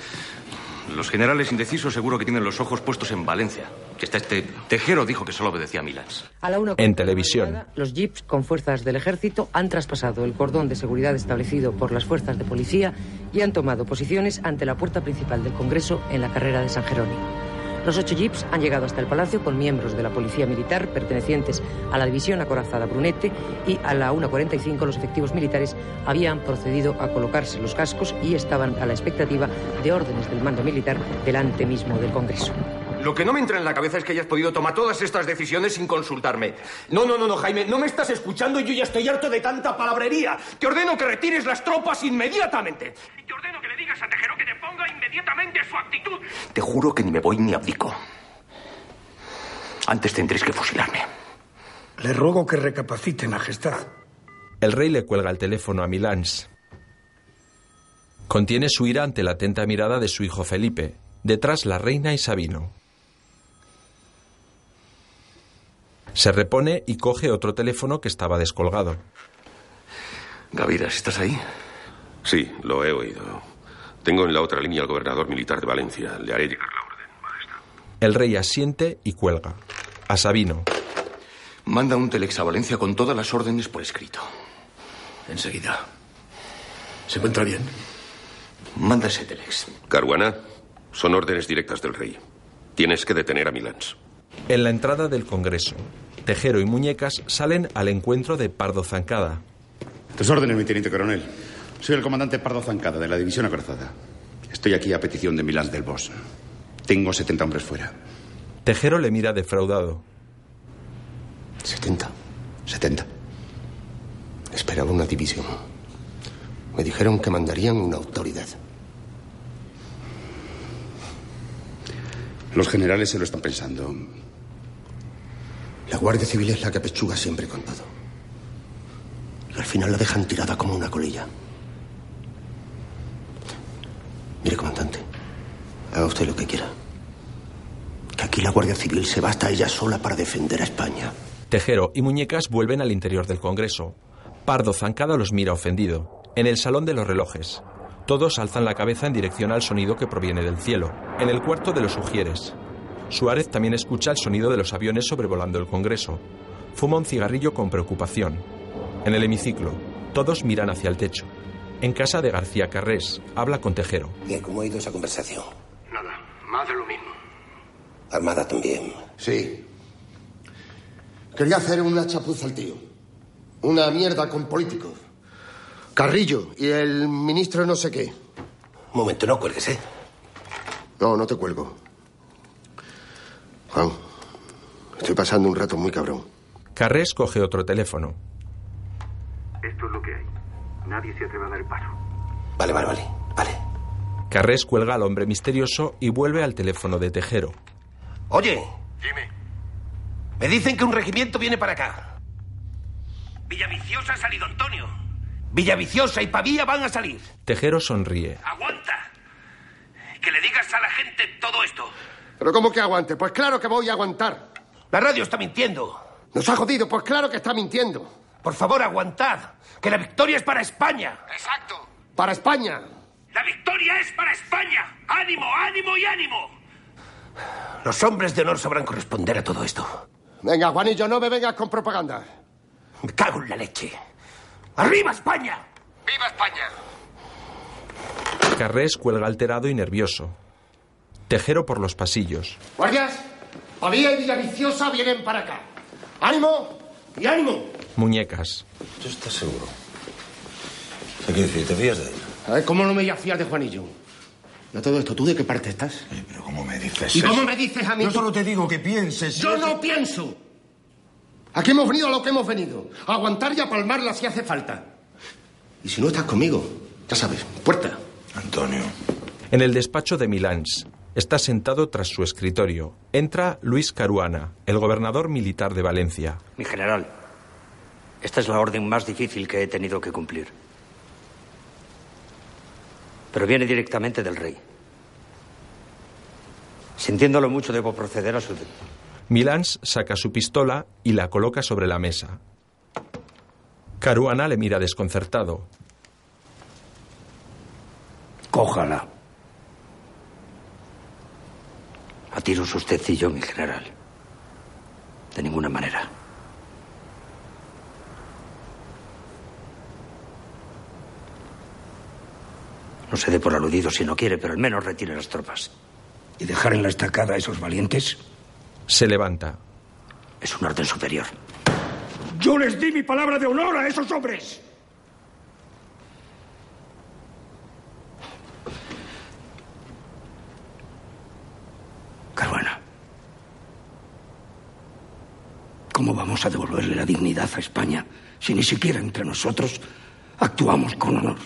Los generales indecisos seguro que tienen los ojos puestos en Valencia. Que está este Tejero dijo que solo obedecía a Milán.
A la una
en televisión,
Los jeeps con fuerzas del ejército han traspasado el cordón de seguridad establecido por las fuerzas de policía y han tomado posiciones ante la puerta principal del Congreso en la carrera de San Jerónimo. Los ocho jeeps han llegado hasta el palacio con miembros de la policía militar pertenecientes a la división acorazada Brunete y a la 1.45 los efectivos militares habían procedido a colocarse los cascos y estaban a la expectativa de órdenes del mando militar delante mismo del Congreso.
Lo que no me entra en la cabeza es que hayas podido tomar todas estas decisiones sin consultarme. No, no, no, no, Jaime, no me estás escuchando y yo ya estoy harto de tanta palabrería. Te ordeno que retires las tropas inmediatamente.
Y te ordeno que le digas a Tejero que te ponga inmediatamente su actitud.
Te juro que ni me voy ni abdico. Antes tendréis que fusilarme.
Le ruego que recapacite, Majestad.
El rey le cuelga el teléfono a Milans. Contiene su ira ante la atenta mirada de su hijo Felipe. Detrás la reina y Sabino. Se repone y coge otro teléfono que estaba descolgado.
Gaviras, ¿estás ahí? Sí, lo he oído. Tengo en la otra línea al gobernador militar de Valencia. Le haré llegar la orden.
El rey asiente y cuelga. A Sabino.
Manda un telex a Valencia con todas las órdenes por escrito.
Enseguida. ¿Se encuentra bien?
Manda ese telex.
Caruana, son órdenes directas del rey. Tienes que detener a Milans.
En la entrada del Congreso, Tejero y Muñecas salen al encuentro de Pardo Zancada.
Tus órdenes, mi teniente coronel. Soy el comandante Pardo Zancada, de la División Acorazada. Estoy aquí a petición de Milans del Bosch. Tengo 70 hombres fuera.
Tejero le mira defraudado.
70. 70. Esperaba una división. Me dijeron que mandarían una autoridad.
Los generales se lo están pensando.
La Guardia Civil es la que pechuga siempre con todo. Y al final la dejan tirada como una colilla. Mire, comandante, haga usted lo que quiera. Que aquí la Guardia Civil se basta ella sola para defender a España.
Tejero y Muñecas vuelven al interior del Congreso. Pardo Zancada los mira ofendido. En el salón de los relojes. Todos alzan la cabeza en dirección al sonido que proviene del cielo. En el cuarto de los Ujieres. Suárez también escucha el sonido de los aviones sobrevolando el Congreso. Fuma un cigarrillo con preocupación. En el hemiciclo, todos miran hacia el techo. En casa de García Carrés, habla con Tejero.
Bien, ¿cómo ha ido esa conversación?
Nada, más de lo mismo.
Armada también. Sí. Quería hacer una chapuza al tío. Una mierda con políticos. Carrillo y el ministro no sé qué.
Un momento, no cuelgues, ¿eh?
No, no te cuelgo. Juan, estoy pasando un rato muy cabrón.
Carrés coge otro teléfono.
Esto es lo que hay. Nadie se atreve a dar el paso.
Vale, vale, vale. Vale.
Carrés cuelga al hombre misterioso y vuelve al teléfono de Tejero.
Oye. Dime. Me dicen que un regimiento viene para acá.
Villaviciosa ha salido Antonio.
Villaviciosa y Pavía van a salir.
Tejero sonríe.
¡Aguanta! Que le digas a la gente todo esto.
¿Pero cómo que aguante? Pues claro que voy a aguantar.
La radio está mintiendo.
Nos ha jodido, pues claro que está mintiendo.
Por favor, aguantad. Que la victoria es para España.
Exacto.
Para España.
La victoria es para España. ¡Ánimo, ánimo y ánimo!
Los hombres de honor sabrán corresponder a todo esto.
Venga, Juanillo, no me vengas con propaganda.
Me cago en la leche. ¡Arriba España!
¡Viva España!
Carrés cuelga alterado y nervioso. Tejero por los pasillos.
Guardias, Pavía y Villaviciosa vienen para acá. ¡Ánimo y ánimo!
Muñecas.
¿Tú estás seguro? ¿Qué quiere decir? ¿Te fías de él?
A ver, ¿cómo no me voy a fiar de Juanillo? No todo esto, ¿tú de qué parte estás?
pero ¿cómo me dices
¿Y
eso?
cómo me dices a mí?
Yo solo te digo que pienses.
Yo no pienso. Aquí hemos venido a lo que hemos venido. A aguantar y a palmarla si hace falta. Y si no estás conmigo, ya sabes, puerta.
Antonio.
En el despacho de Milans, está sentado tras su escritorio. Entra Luis Caruana, el gobernador militar de Valencia.
Mi general, esta es la orden más difícil que he tenido que cumplir. Pero viene directamente del rey. Sintiéndolo mucho, debo proceder a su...
Milans saca su pistola y la coloca sobre la mesa. Caruana le mira desconcertado.
Cójala. A tiros usted y yo, mi general. De ninguna manera. No se dé por aludido si no quiere, pero al menos retire las tropas.
¿Y dejar en la estacada a esos valientes?
Se levanta.
Es un orden superior.
Yo les di mi palabra de honor a esos hombres.
Caruana, ¿cómo
vamos a devolverle la dignidad a España si ni siquiera entre nosotros actuamos con honor?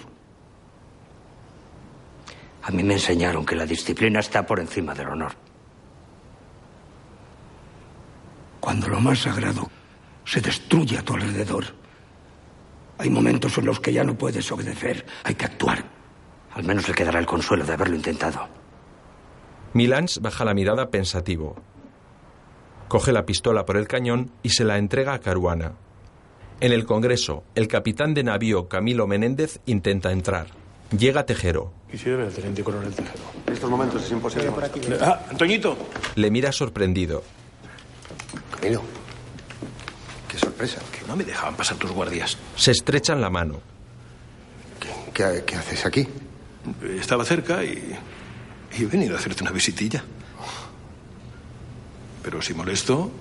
A mí me enseñaron que la disciplina está por encima del honor.
Cuando lo más sagrado se destruye a tu alrededor, hay momentos en los que ya no puedes obedecer, hay que actuar.
Al menos le quedará el consuelo de haberlo intentado.
Milans baja la mirada pensativo. Coge la pistola por el cañón y se la entrega a Caruana. En el Congreso, el capitán de navío Camilo Menéndez intenta entrar. Llega Tejero.
Quisiera ver al teniente coronel Tejero.
En estos momentos es imposible.
Por aquí. Ah, Antoñito.
Le mira sorprendido.
Camilo. Qué sorpresa.
Que no me dejaban pasar tus guardias.
Se estrechan la mano.
¿Qué, qué haces aquí?
Estaba cerca y, y he venido a hacerte una visitilla. Pero si molesto,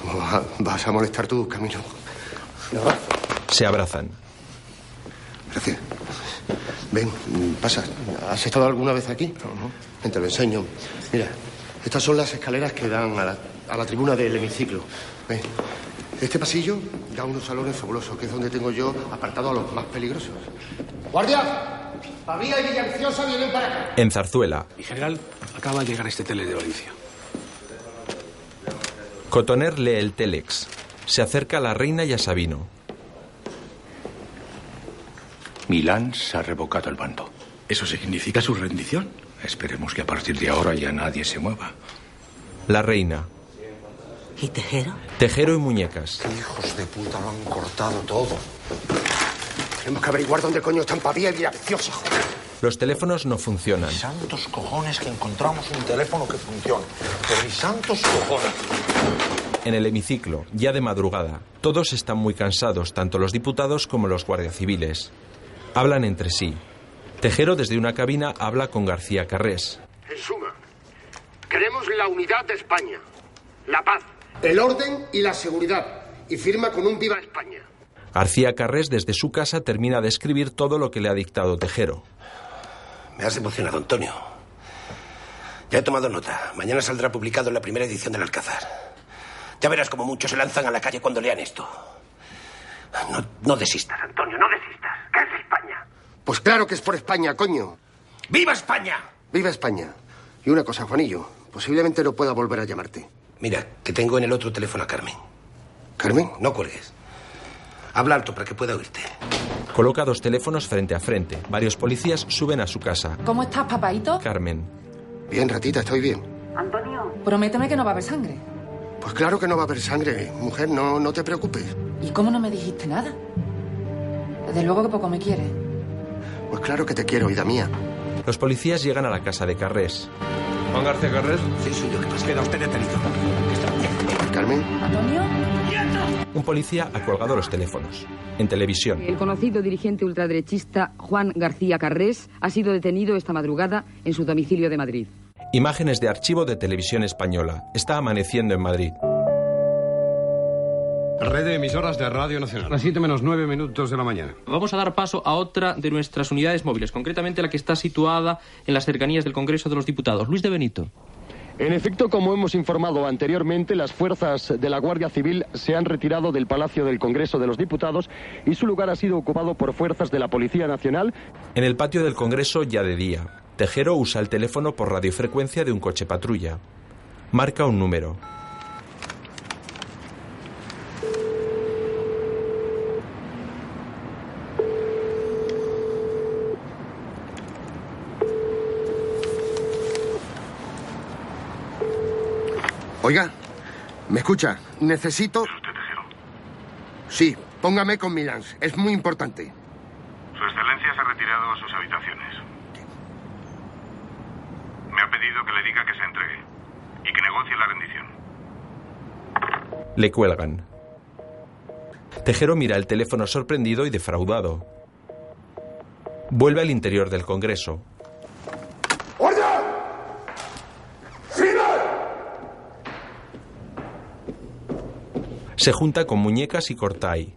¿Cómo va- vas a molestar tú, Camilo? No.
Se abrazan.
Gracias. Ven, pasa. ¿Has estado alguna vez aquí? Ven, te lo enseño. Mira, estas son las escaleras que dan a la, a la tribuna del hemiciclo. Ven. Este pasillo da a unos salones fabulosos, que es donde tengo yo apartado a los más peligrosos. ¡Guardia! Pavía y Villaviciosa vienen para acá.
En Zarzuela,
Mi general, acaba de llegar este tele de Valencia.
Cotoner lee el telex. Se acerca a la reina y a Sabino.
Milán se ha revocado el bando.
¿Eso significa su rendición?
Esperemos que a partir de ahora ya nadie se mueva.
La reina.
¿Y Tejero?
Tejero y muñecas.
Hijos de puta, lo han cortado todo. Tenemos que averiguar dónde coño están Pavía y Villaviciosa.
Los teléfonos no funcionan.
Santos cojones que encontramos un teléfono que funcione. Pero ni santos cojones.
En el hemiciclo, ya de madrugada, todos están muy cansados, tanto los diputados como los guardias civiles. Hablan entre sí. Tejero desde una cabina habla con García Carrés.
En suma, queremos la unidad de España, la paz, el orden y la seguridad. Y firma con un viva España.
García Carrés desde su casa termina de escribir todo lo que le ha dictado Tejero.
Me has emocionado, Antonio. Ya he tomado nota. Mañana saldrá publicado en la primera edición del Alcázar. Ya verás cómo muchos se lanzan a la calle cuando lean esto. No, no desistas, Antonio, no desistas. ¿Qué es España?
Pues claro que es por España, coño.
¡Viva España!
Viva España. Y una cosa, Juanillo, posiblemente no pueda volver a llamarte.
Mira, que tengo en el otro teléfono a Carmen.
¿Carmen?
No cuelgues. Habla alto para que pueda oírte.
Coloca dos teléfonos frente a frente. Varios policías suben a su casa.
¿Cómo estás, papaito?
Carmen.
Bien, ratita, estoy bien.
Antonio. Prométeme que no va a haber sangre.
Pues claro que no va a haber sangre, mujer, no, no te preocupes.
¿Y cómo no me dijiste nada? Desde luego que poco me quieres.
Pues claro que te quiero, vida mía.
Los policías llegan a la casa de Carrés. Juan García Carrés.
Sí, soy yo. ¿Qué pasa? Queda usted detenido.
Carmen.
¿Antonio?
Un policía ha colgado los teléfonos. En televisión.
El conocido dirigente ultraderechista Juan García Carrés ha sido detenido esta madrugada en su domicilio de Madrid.
Imágenes de archivo de televisión española. Está amaneciendo en Madrid.
Red de emisoras de Radio Nacional. Las 7 menos 9 minutos de la mañana.
Vamos a dar paso a otra de nuestras unidades móviles, concretamente la que está situada en las cercanías del Congreso de los Diputados. Luis de Benito.
En efecto, como hemos informado anteriormente, las fuerzas de la Guardia Civil se han retirado del Palacio del Congreso de los Diputados y su lugar ha sido ocupado por fuerzas de la Policía Nacional.
En el patio del Congreso ya de día. Tejero usa el teléfono por radiofrecuencia de un coche patrulla. Marca un número.
Oiga, ¿me escucha? Necesito... Sí, póngame con Milán. Es muy importante.
Su excelencia se ha retirado a sus habitaciones. Me ha pedido que le diga que se entregue y que negocie la rendición.
Le cuelgan. Tejero mira el teléfono sorprendido y defraudado. Vuelve al interior del Congreso.
¡Orden! ¡Sigan!
Se junta con muñecas y Cortay.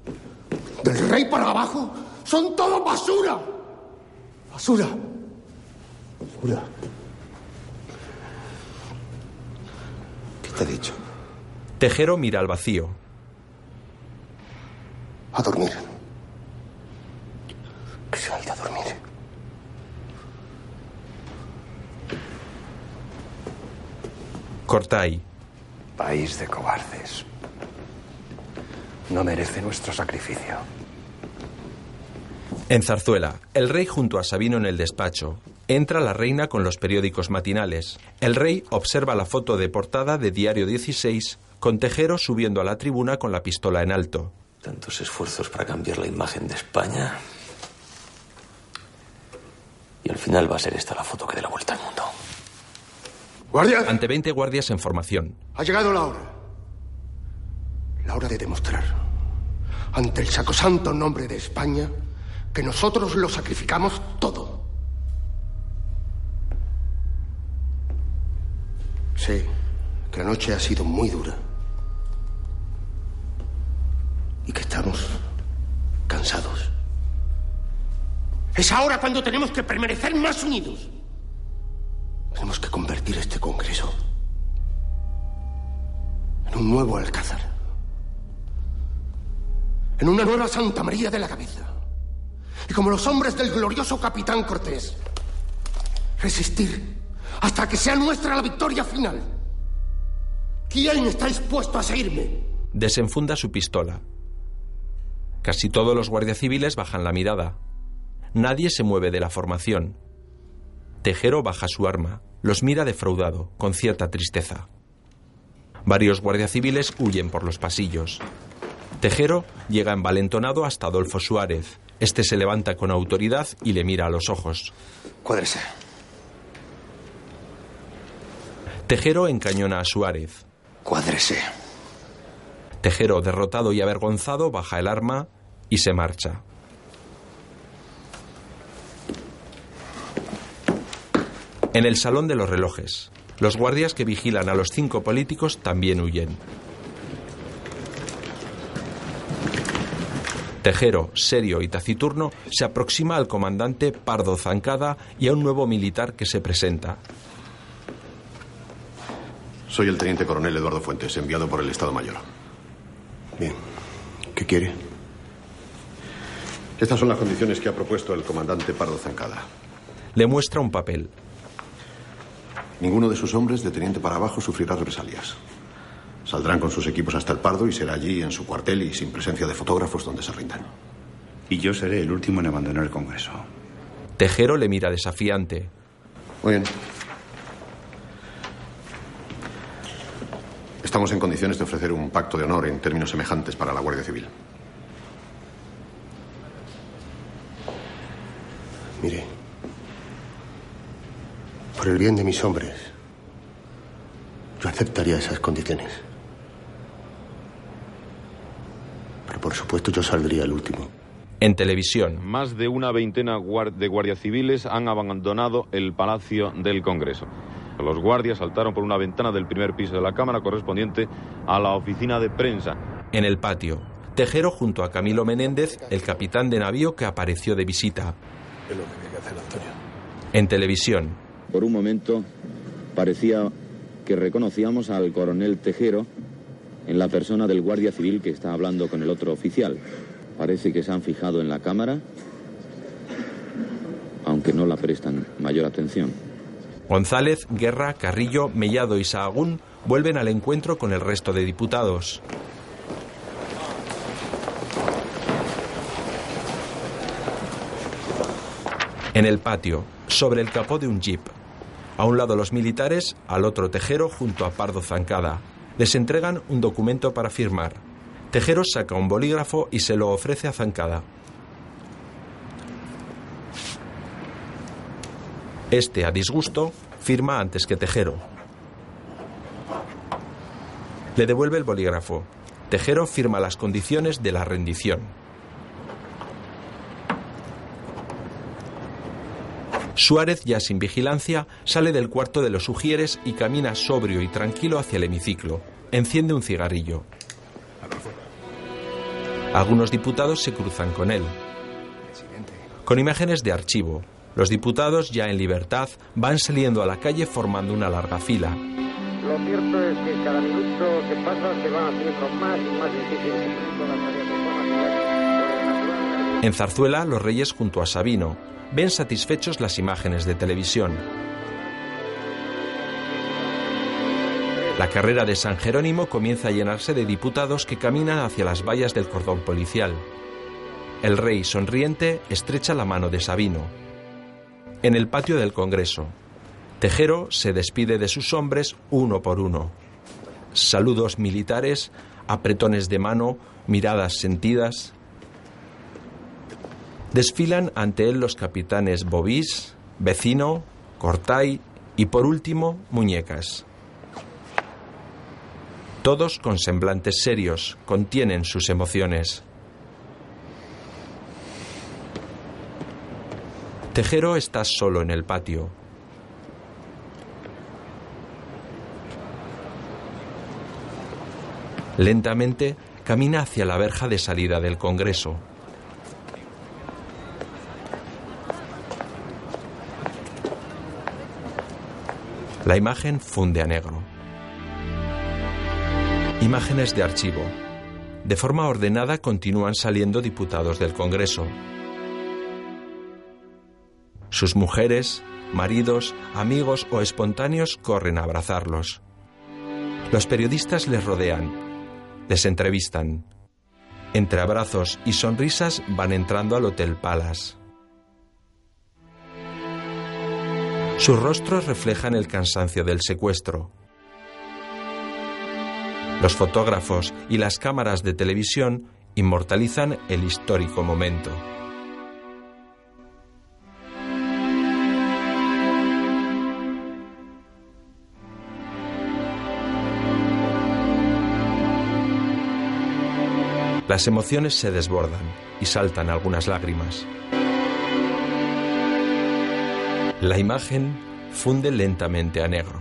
Del rey para abajo son todo basura. Basura. Basura.
¿Qué te he dicho?
Tejero mira al vacío.
A dormir. Que se ha ido a dormir.
Cortay.
País de cobardes. No merece nuestro sacrificio.
En Zarzuela, el rey junto a Sabino en el despacho. Entra la reina con los periódicos matinales. El rey observa la foto de portada de Diario 16 con Tejero subiendo a la tribuna con la pistola en alto.
Tantos esfuerzos para cambiar la imagen de España. Y al final va a ser esta la foto que dé la vuelta al mundo.
¡Guardia!
Ante 20 guardias en formación.
Ha llegado la hora. La hora de demostrar, ante el sacrosanto nombre de España, que nosotros lo sacrificamos todo. Sé que la noche ha sido muy dura. Y que estamos cansados. Es ahora cuando tenemos que permanecer más unidos. Tenemos que convertir este Congreso en un nuevo Alcázar. En una nueva Santa María de la Cabeza. Y como los hombres del glorioso capitán Cortés, resistir hasta que sea nuestra la victoria final. ¿Quién está dispuesto a seguirme?
Desenfunda su pistola. Casi todos los guardias civiles bajan la mirada. Nadie se mueve de la formación. Tejero baja su arma, los mira defraudado, con cierta tristeza. Varios guardias civiles huyen por los pasillos. Tejero llega envalentonado hasta Adolfo Suárez. Este se levanta con autoridad y le mira a los ojos.
Cuádrese.
Tejero encañona a Suárez.
Cuádrese.
Tejero, derrotado y avergonzado, baja el arma y se marcha. En el salón de los relojes, los guardias que vigilan a los cinco políticos también huyen. Tejero, serio y taciturno, se aproxima al comandante Pardo Zancada y a un nuevo militar que se presenta.
Soy el teniente coronel Eduardo Fuentes, enviado por el Estado Mayor.
Bien. ¿Qué quiere?
Estas son las condiciones que ha propuesto el comandante Pardo Zancada.
Le muestra un papel.
Ninguno de sus hombres, de teniente para abajo, sufrirá represalias. Saldrán con sus equipos hasta el Pardo y será allí, en su cuartel y sin presencia de fotógrafos, donde se rindan.
Y yo seré el último en abandonar el Congreso.
Tejero le mira desafiante.
Muy bien. Estamos en condiciones de ofrecer un pacto de honor en términos semejantes para la Guardia Civil.
Mire, por el bien de mis hombres, yo aceptaría esas condiciones. Pero por supuesto yo saldría el último.
En televisión.
Más de una veintena de guardias civiles han abandonado el Palacio del Congreso. Los guardias saltaron por una ventana del primer piso de la Cámara correspondiente a la oficina de prensa.
En el patio, Tejero junto a Camilo Menéndez, el capitán de navío que apareció de visita.
Es lo que tiene que hacer Antonio.
En televisión.
Por un momento parecía que reconocíamos al coronel Tejero en la persona del guardia civil que está hablando con el otro oficial. Parece que se han fijado en la cámara, aunque no la prestan mayor atención.
González, Guerra, Carrillo, Mellado y Sahagún vuelven al encuentro con el resto de diputados. En el patio, sobre el capó de un jeep. A un lado los militares, al otro Tejero junto a Pardo Zancada. Les entregan un documento para firmar. Tejero saca un bolígrafo y se lo ofrece a Zancada. Este, a disgusto, firma antes que Tejero. Le devuelve el bolígrafo. Tejero firma las condiciones de la rendición. Suárez, ya sin vigilancia, sale del cuarto de los Ujieres y camina sobrio y tranquilo hacia el hemiciclo. Enciende un cigarrillo. Algunos diputados se cruzan con él. Con imágenes de archivo, los diputados, ya en libertad, van saliendo a la calle formando una larga fila.
lo cierto es que cada minuto que pasa se va haciendo más y más difícil
En Zarzuela, los reyes junto a Sabino ven satisfechos las imágenes de televisión. La carrera de San Jerónimo comienza a llenarse de diputados que caminan hacia las vallas del cordón policial. El rey, sonriente, estrecha la mano de Sabino. En el patio del Congreso, Tejero se despide de sus hombres uno por uno. Saludos militares, apretones de mano, miradas sentidas. Desfilan ante él los capitanes Bobís, Vecino, Cortay y por último Muñecas. Todos con semblantes serios, contienen sus emociones. Tejero está solo en el patio. Lentamente camina hacia la verja de salida del Congreso. La imagen funde a negro. Imágenes de archivo. De forma ordenada continúan saliendo diputados del Congreso. Sus mujeres, maridos, amigos o espontáneos corren a abrazarlos. Los periodistas les rodean, les entrevistan. Entre abrazos y sonrisas van entrando al Hotel Palace. Sus rostros reflejan el cansancio del secuestro. Los fotógrafos y las cámaras de televisión inmortalizan el histórico momento. Las emociones se desbordan y saltan algunas lágrimas. La imagen funde lentamente a negro.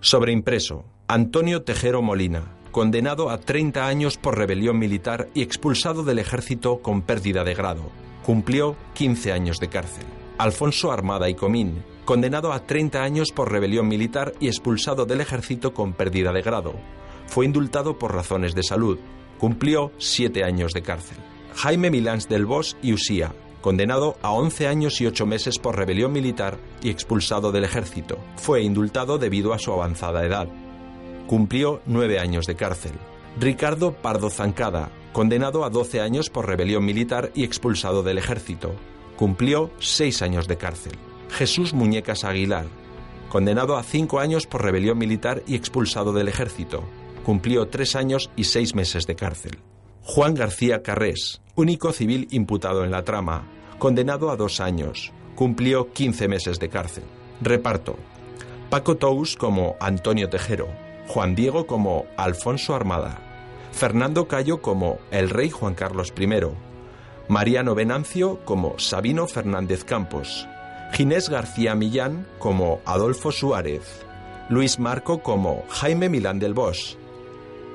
Sobreimpreso, Antonio Tejero Molina, condenado a 30 años por rebelión militar y expulsado del ejército con pérdida de grado. Cumplió 15 años de cárcel. Alfonso Armada y Comín, condenado a 30 años por rebelión militar y expulsado del ejército con pérdida de grado. Fue indultado por razones de salud. Cumplió 7 años de cárcel. Jaime Milans del Bosch y Usía, condenado a 11 años y 8 meses por rebelión militar y expulsado del ejército. Fue indultado debido a su avanzada edad. Cumplió 9 años de cárcel. Ricardo Pardo Zancada, condenado a 12 años por rebelión militar y expulsado del ejército. Cumplió 6 años de cárcel. Jesús Muñecas Aguilar, condenado a 5 años por rebelión militar y expulsado del ejército. Cumplió 3 años y 6 meses de cárcel. Juan García Carrés, único civil imputado en la trama, condenado a dos años, cumplió 15 meses de cárcel. Reparto. Paco Tous como Antonio Tejero, Juan Diego como Alfonso Armada, Fernando Cayo como el rey Juan Carlos I, Mariano Venancio como Sabino Fernández Campos, Ginés García Millán como Adolfo Suárez, Luis Marco como Jaime Milán del Bosch,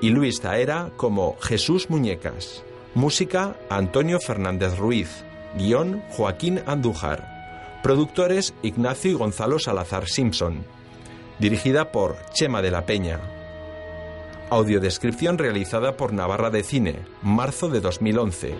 y Luis Zaera como Jesús Muñecas. Música Antonio Fernández Ruiz. Guión Joaquín Andújar. Productores Ignacio y Gonzalo Salazar Simpson. Dirigida por Chema de la Peña. Audiodescripción realizada por Navarra de Cine, marzo de 2011.